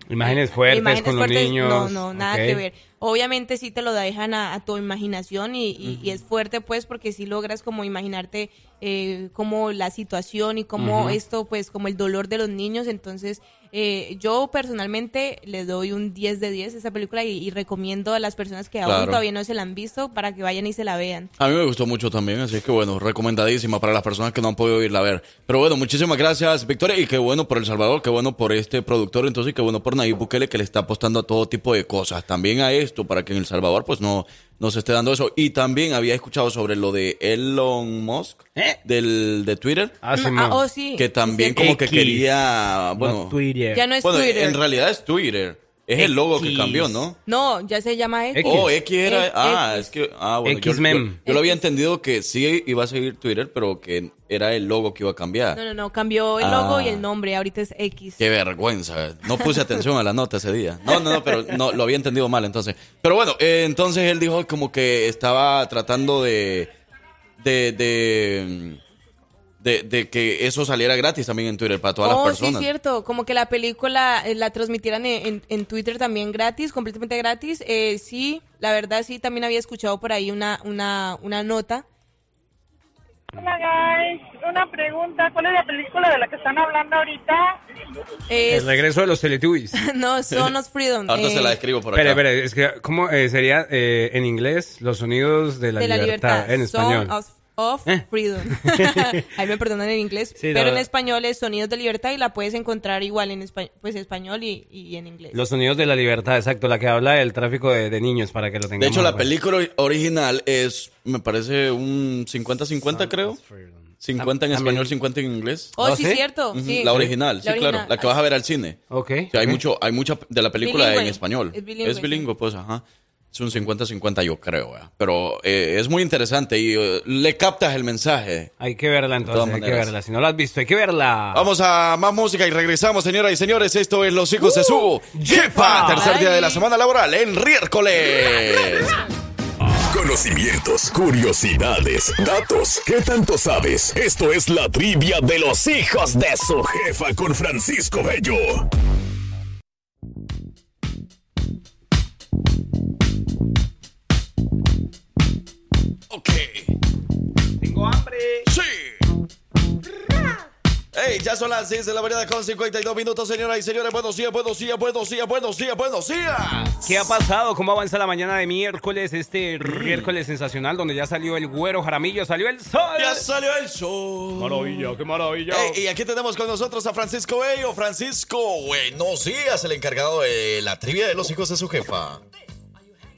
Imágenes fuertes con los niños, No, no, nada que ver. Obviamente sí te lo dejan a, a tu imaginación y, y- y es fuerte pues porque sí logras como imaginarte eh, como la situación y como esto pues como el dolor de los niños. Entonces eh, yo personalmente le doy un 10 de 10 a esa película y, y recomiendo a las personas que aún Claro. todavía no se la han visto para que vayan y se la vean. A mí me gustó mucho también, así que bueno, recomendadísima para las personas que no han podido irla a ver. Pero bueno, muchísimas gracias, Victoria, y qué bueno por El Salvador, qué bueno por este productor, entonces qué bueno por Nayib Bukele que le está apostando a todo tipo de cosas, también a esto, para que en El Salvador pues no, no se esté dando eso. Y también había escuchado sobre lo de Elon Musk, del, de Twitter, Ah, oh, sí. que también Sí, como que quería, bueno, no Twitter. Ya no es bueno, Twitter. en realidad es Twitter, es el logo que cambió, ¿no? No, ya se llama X. Oh, X era. X. ah, es que. Ah, bueno. yo-. Yo, yo lo había entendido que sí iba a seguir Twitter, pero que era el logo que iba a cambiar. No, no, no, cambió el logo Ah. y el nombre, ahorita es X. Qué vergüenza. No puse atención a la nota ese día. No, no, no, pero no, lo había entendido mal entonces. Pero bueno, eh, entonces él dijo como que estaba tratando de. de. de. De, de que eso saliera gratis también en Twitter para todas oh, las sí, personas. es cierto. Como que la película eh, la transmitieran en, en- en Twitter también gratis, completamente gratis. Eh, sí, la verdad sí, también había escuchado por ahí una, una, una nota. Hola guys, una pregunta, ¿cuál es la película de la que están hablando ahorita? Es- El regreso de los Teletubbies. no, Son of Freedom. Ahorita se eh, la escribo por acá. Espera, espera, es que, ¿cómo eh, sería eh, en inglés los sonidos de la, de la libertad, libertad. en Son español? of, of ¿Eh? Freedom. Ahí me perdonan en inglés. Sí, pero en español es Sonidos de Libertad y la puedes encontrar igual en espa- pues, español y, y en inglés. Los sonidos de la libertad, exacto, la que habla del tráfico de, de niños para que lo De tengamos. hecho, la pues. película original es, me parece, un 50-50, creo. 50 en También- español, 50 en inglés. Oh, sí, cierto. Ujú, sí. La original, sí, La claro. original. La que vas a ver al cine. Ok. O sea, hay, ok. mucho, hay mucha de la película Bilingüe. en español. Es bilingüe, Es bilingüe, pues, ajá. Es un 50-50, yo creo. ¿verdad? Pero eh, es muy interesante y eh, le captas el mensaje. Hay que verla entonces, hay que verla. Si no la has visto, hay que verla. Vamos a más música y regresamos, señoras y señores. Esto es Los Hijos de Su Jefa. Tercer día de la semana laboral en miércoles. Conocimientos, curiosidades, datos. ¿Qué tanto sabes? Esto es la trivia de los hijos de su jefa con Francisco Bello. Ok. Tengo hambre. Sí. Hey, ya son las 6 de la mañana con 52 minutos, señoras y señores. Buenos días, buenos días, buenos días, buenos días, buenos días. ¿Qué ha pasado? ¿Cómo avanza la mañana de miércoles? Este miércoles sensacional donde ya salió el güero Jaramillo, salió el sol. Ya salió el sol. Maravilla, qué maravilla. Hey, y aquí tenemos con nosotros a Francisco Bello. Francisco, buenos días, el encargado de la trivia de los hijos de su jefa.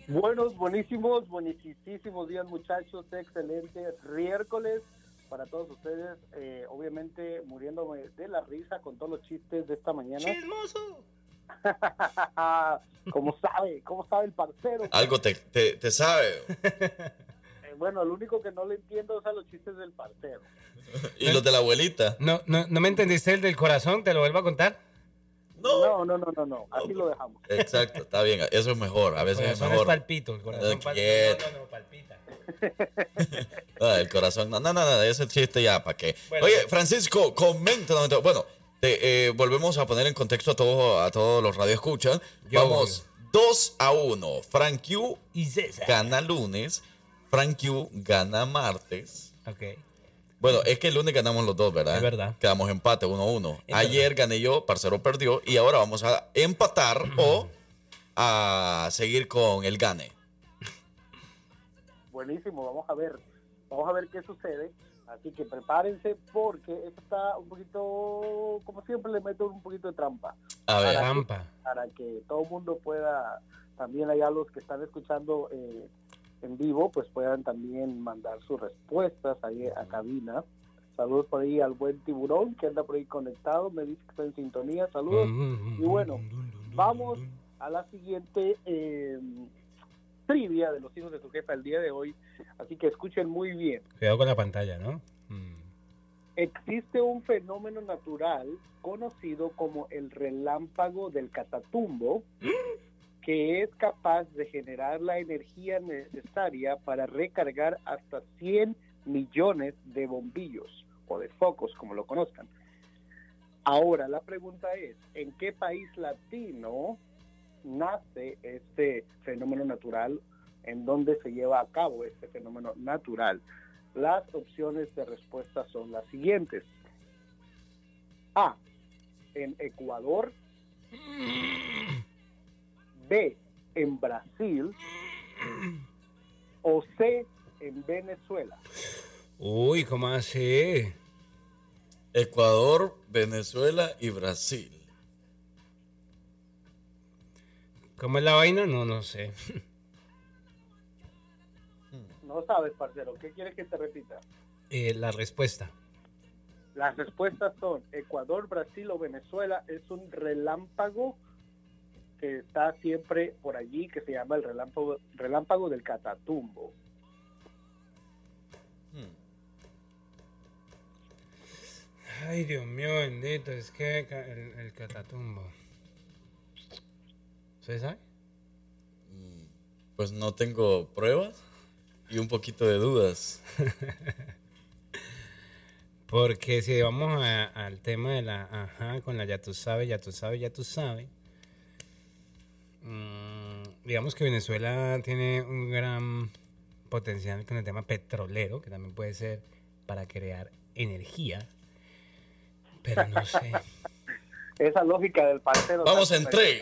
Buenos, buenísimos, buenísimos días muchachos, excelente miércoles para todos ustedes, eh, obviamente muriéndome de la risa con todos los chistes de esta mañana. ¡Chismoso! como sabe, como sabe el parcero. Algo te, te, te sabe. Eh, bueno, lo único que no le entiendo es a los chistes del parcero. Y los de la abuelita. No, no, ¿No me entendiste el del corazón? ¿Te lo vuelvo a contar? No, no, no, no, no, así lo dejamos. Exacto, está bien. Eso es mejor. A veces es corazón mejor. es palpito, el corazón palpita. quieto. No, no, no, palpita. Ah, el corazón. No, no, no, no, ese chiste ya, ¿para qué? Bueno, Oye. Francisco, coméntanos. entonces, Bueno, te, eh, volvemos a poner en contexto a todos, a todos los radioescuchas. Vamos 2 a 1. Frank Q Y César. gana lunes. Frank Q gana martes. Ok. Bueno, es que el lunes ganamos los dos, ¿verdad? Es verdad. Quedamos empate 1 a 1. Es Ayer gané yo, Parcero perdió. Y ahora vamos a empatar o a seguir con el Gane. Buenísimo, vamos a ver, vamos a ver qué sucede. Así que prepárense porque esto está un poquito, como siempre le meto un poquito de trampa. A ver. Para que- Trampa. Para que todo el mundo pueda, también allá los que están escuchando eh, en vivo, pues puedan también mandar sus respuestas ahí a cabina. Saludos por ahí al buen tiburón que anda por ahí conectado, me dice que está en sintonía, saludos. Y bueno, vamos a la siguiente eh, trivia de los hijos de su jefa el día de hoy, así que escuchen muy bien. Cuidado con la pantalla, ¿no? Existe un fenómeno natural conocido como el relámpago del Catatumbo, que es capaz de generar la energía necesaria para recargar hasta 100 millones de bombillos o de focos, como lo conozcan. Ahora, la pregunta es, ¿en qué país latino nace este fenómeno natural? ¿En dónde se lleva a cabo este fenómeno natural? Las opciones de respuesta son las siguientes. A, en Ecuador. B, en Brasil. O C, en Venezuela. Uy, ¿cómo así? Ecuador, Venezuela y Brasil. ¿Cómo es la vaina? No, no sé. No sabes, parcero. ¿Qué quieres que te repita? Eh, la respuesta. Las respuestas son Ecuador, Brasil o Venezuela. Es un relámpago que está siempre por allí, que se llama el relámpago, relámpago del Catatumbo. Ay, Dios mío, bendito. Es que el, el catatumbo. ¿Usted sabe? Pues no tengo pruebas y un poquito de dudas. Porque si vamos a- al tema de la, ajá, con la ya tú sabes, ya tú sabes, ya tú sabes. Mm, digamos que Venezuela tiene un gran potencial con el tema petrolero, que también puede ser para crear energía. Pero no sé. Esa lógica del parcero. Vamos en tres,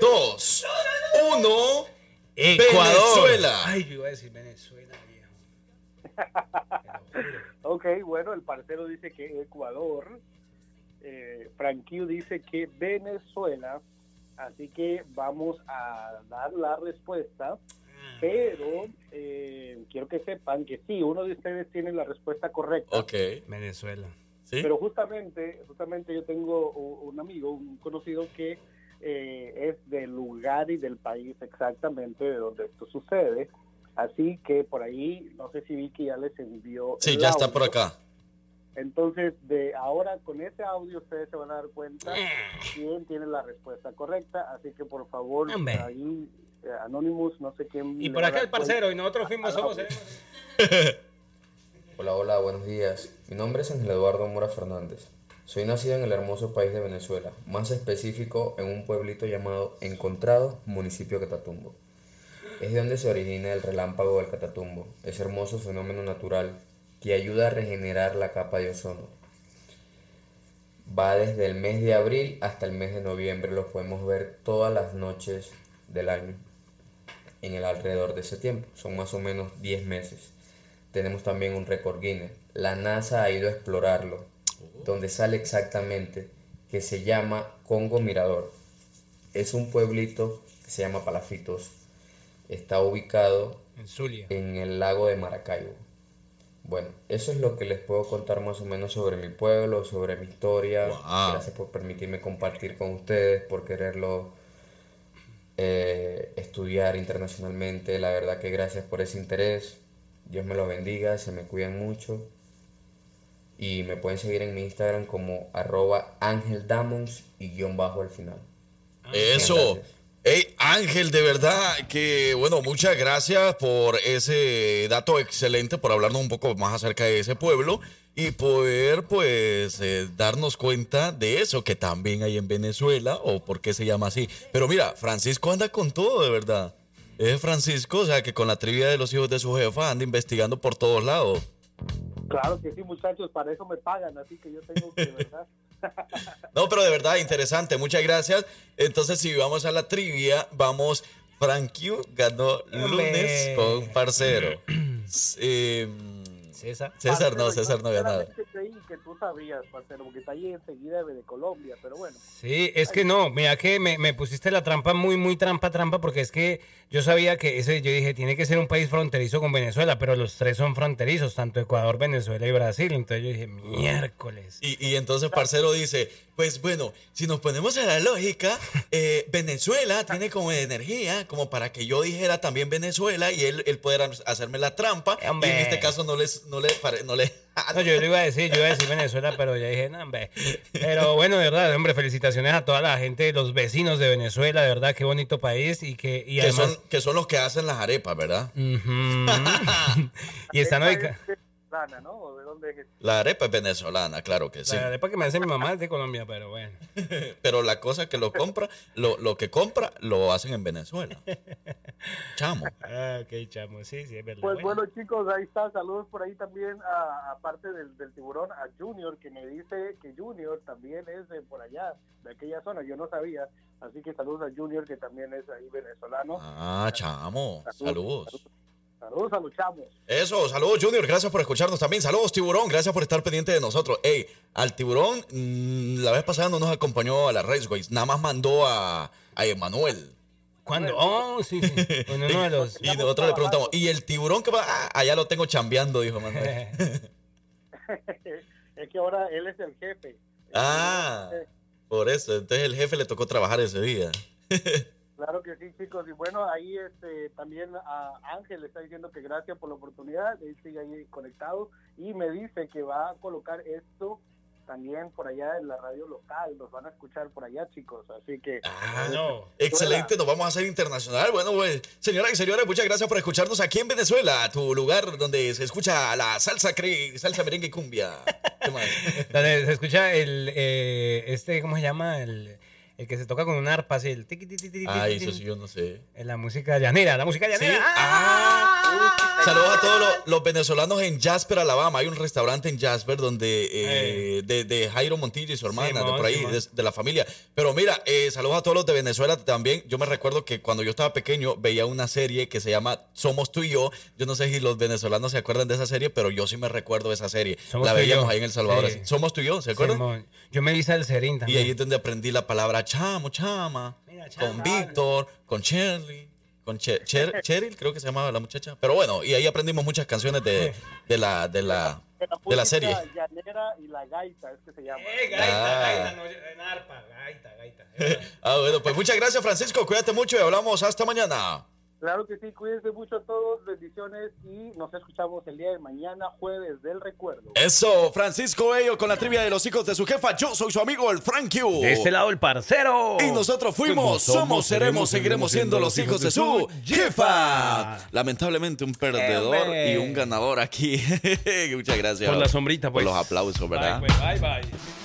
dos, uno. Ecuador. Venezuela. Ay, yo iba a decir Venezuela, viejo. Ok, bueno, el parcero dice que Ecuador, eh, Frank Q dice que Venezuela, así que vamos a dar la respuesta, pero eh, quiero que sepan que sí, uno de ustedes tiene la respuesta correcta. Ok. Venezuela. ¿Sí? Pero justamente, justamente yo tengo un amigo, un conocido que eh, es del lugar y del país exactamente de donde esto sucede. Así que por ahí, no sé si Vicky ya les envió. Sí, el ya está por acá. Entonces, de ahora con ese audio ustedes se van a dar cuenta Eh. quién tiene la respuesta correcta. Así que por favor, Hombre. ahí eh, Anonymous, no sé quién. Y por acá el parcero, y nosotros fuimos, al somos. audio. Hola, hola, buenos días. Mi nombre es Ángel Eduardo Mora Fernández. Soy nacido en el hermoso país de Venezuela, más específico en un pueblito llamado Encontrado, municipio de Catatumbo. Es de donde se origina el relámpago del Catatumbo, ese hermoso fenómeno natural que ayuda a regenerar la capa de ozono. Va desde el mes de abril hasta el mes de noviembre, lo podemos ver todas las noches del año en el alrededor de ese tiempo, son más o menos 10 meses. Tenemos también un récord Guinness. La NASA ha ido a explorarlo, donde sale exactamente que se llama Congo Mirador. Es un pueblito que se llama Palafitos. Está ubicado En Zulia. en el lago de Maracaibo. Bueno, eso es lo que les puedo contar más o menos sobre mi pueblo, sobre mi historia. Gracias por permitirme compartir con ustedes, por quererlo eh, estudiar internacionalmente. La verdad que gracias por ese interés. Dios me lo bendiga, se me cuidan mucho. Y me pueden seguir en mi Instagram como arroba angeldamons y guion bajo al final. Eso. Hey, Ángel, de verdad que, bueno, muchas gracias por ese dato excelente, por hablarnos un poco más acerca de ese pueblo y poder, pues, eh, darnos cuenta de eso que también hay en Venezuela o por qué se llama así. Pero mira, Francisco anda con todo, de verdad. Es Francisco, o sea, que con la trivia de los hijos de su jefa anda investigando por todos lados. Claro que sí, muchachos, para eso me pagan, así que yo tengo que, ¿verdad? No, pero de verdad, interesante. Muchas gracias. Entonces, si vamos a la trivia, vamos. Frank Q ganó lunes con un parcero. Eh, César. César no, César no había nada. creí que tú sabías, parcero, porque está ahí enseguida de, Colombia, pero bueno. Sí, es que no, mira que me, me pusiste la trampa muy, muy trampa, trampa, porque es que yo sabía que ese, yo dije, tiene que ser un país fronterizo con Venezuela, pero los tres son fronterizos, tanto Ecuador, Venezuela y Brasil. Entonces yo dije, miércoles. Y, y entonces Parcero dice, pues bueno, si nos ponemos a la lógica, eh, Venezuela tiene como energía, como para que yo dijera también Venezuela y él, él pudiera hacerme la trampa. Y en este caso no, les, no, le, pare- no le... No, yo lo iba a decir, yo iba a decir Venezuela, pero ya dije, no, hombre. Pero bueno, de verdad, hombre, felicitaciones a toda la gente, los vecinos de Venezuela, de verdad, qué bonito país y que y que, además... son, que son los que hacen las arepas, ¿verdad? Ujú. y están ubicados... venezolana, ¿no? ¿O ¿De dónde es? La arepa es venezolana, claro que sí. La arepa que me hace mi mamá es de Colombia, pero bueno. Pero la cosa que lo compra, lo, lo que compra, lo hacen en Venezuela. Chamo. Ah, ok, chamo, sí, sí, es verdad. Pues bueno, chicos, ahí está. Saludos por ahí también, a- aparte del, del tiburón, a Junior, que me dice que Junior también es de por allá, de aquella zona. Yo no sabía. Así que saludos a Junior, que también es ahí venezolano. Ah, chamo. Saludos. Saludos a los chamos. Eso, saludos Junior, gracias por escucharnos también. Saludos Tiburón, gracias por estar pendiente de nosotros. Ey, al Tiburón mm, la vez pasada no nos acompañó a la Raceways, nada más mandó a, a Emanuel. ¿Cuándo? Oh, sí, sí. Con uno de los... Y nosotros le preguntamos, ¿y el tiburón que va? Ah, allá lo tengo chambeando, dijo Manuel. es que ahora él es el jefe. ah, por eso, entonces el jefe le tocó trabajar ese día. Claro que sí, chicos. Y bueno, ahí este, también a Ángel le está diciendo que gracias por la oportunidad. Él sigue ahí conectado y me dice que va a colocar esto también por allá en la radio local. Nos van a escuchar por allá, chicos. Así que. Ah, no. Excelente, nos vamos a hacer internacional. Bueno, pues, señoras y señores, muchas gracias por escucharnos aquí en Venezuela, tu lugar donde se escucha la salsa, cre- salsa merengue y cumbia. ¿Qué más? Donde se escucha el, eh, este, ¿cómo se llama? El, el que se toca con un arpa, así, el tiqui, tiqui, tiqui, tiqui, eso sí, yo no sé. En la música llanera, la música Sí. llanera. Ah. Saludos a todos los, los venezolanos en Jasper, Alabama. Hay un restaurante en Jasper donde eh, de, de Jairo Montilla y su hermana, de Simón, por ahí, Simón. de, de la familia. Pero mira, eh, saludos a todos los de Venezuela también. Yo me recuerdo que cuando yo estaba pequeño veía una serie que se llama Somos tú y yo. Yo no sé si los venezolanos se acuerdan de esa serie, pero yo sí me recuerdo de esa serie. Somos la y veíamos ahí en El Salvador. Sí. Somos tú y yo, ¿se acuerdan? Simón. Yo me vi Salserín Y también. ahí es donde aprendí la palabra chamo, chama, con Víctor, con Shirley, con Che- Cher- Cheryl, creo que se llamaba la muchacha. Pero bueno, y ahí aprendimos muchas canciones de, de la, de la, de la serie. llanera y la gaita, es que se llama. Ah. en arpa, gaita, gaita. Ah, bueno, pues muchas gracias, Francisco. Cuídate mucho y hablamos hasta mañana. Claro que sí, cuídense mucho todos, bendiciones y nos escuchamos el día de mañana, jueves del recuerdo. Eso, Francisco Bello con la trivia de los hijos de su jefa. Yo soy su amigo, el Frank Q. De este lado el parcero. Y nosotros fuimos, somos, seremos, seguiremos siendo los hijos de su jefa. Lamentablemente un perdedor y un ganador aquí. Muchas gracias. Por la sombrita, pues. Por los aplausos, ¿verdad? Bye, pues, bye, bye.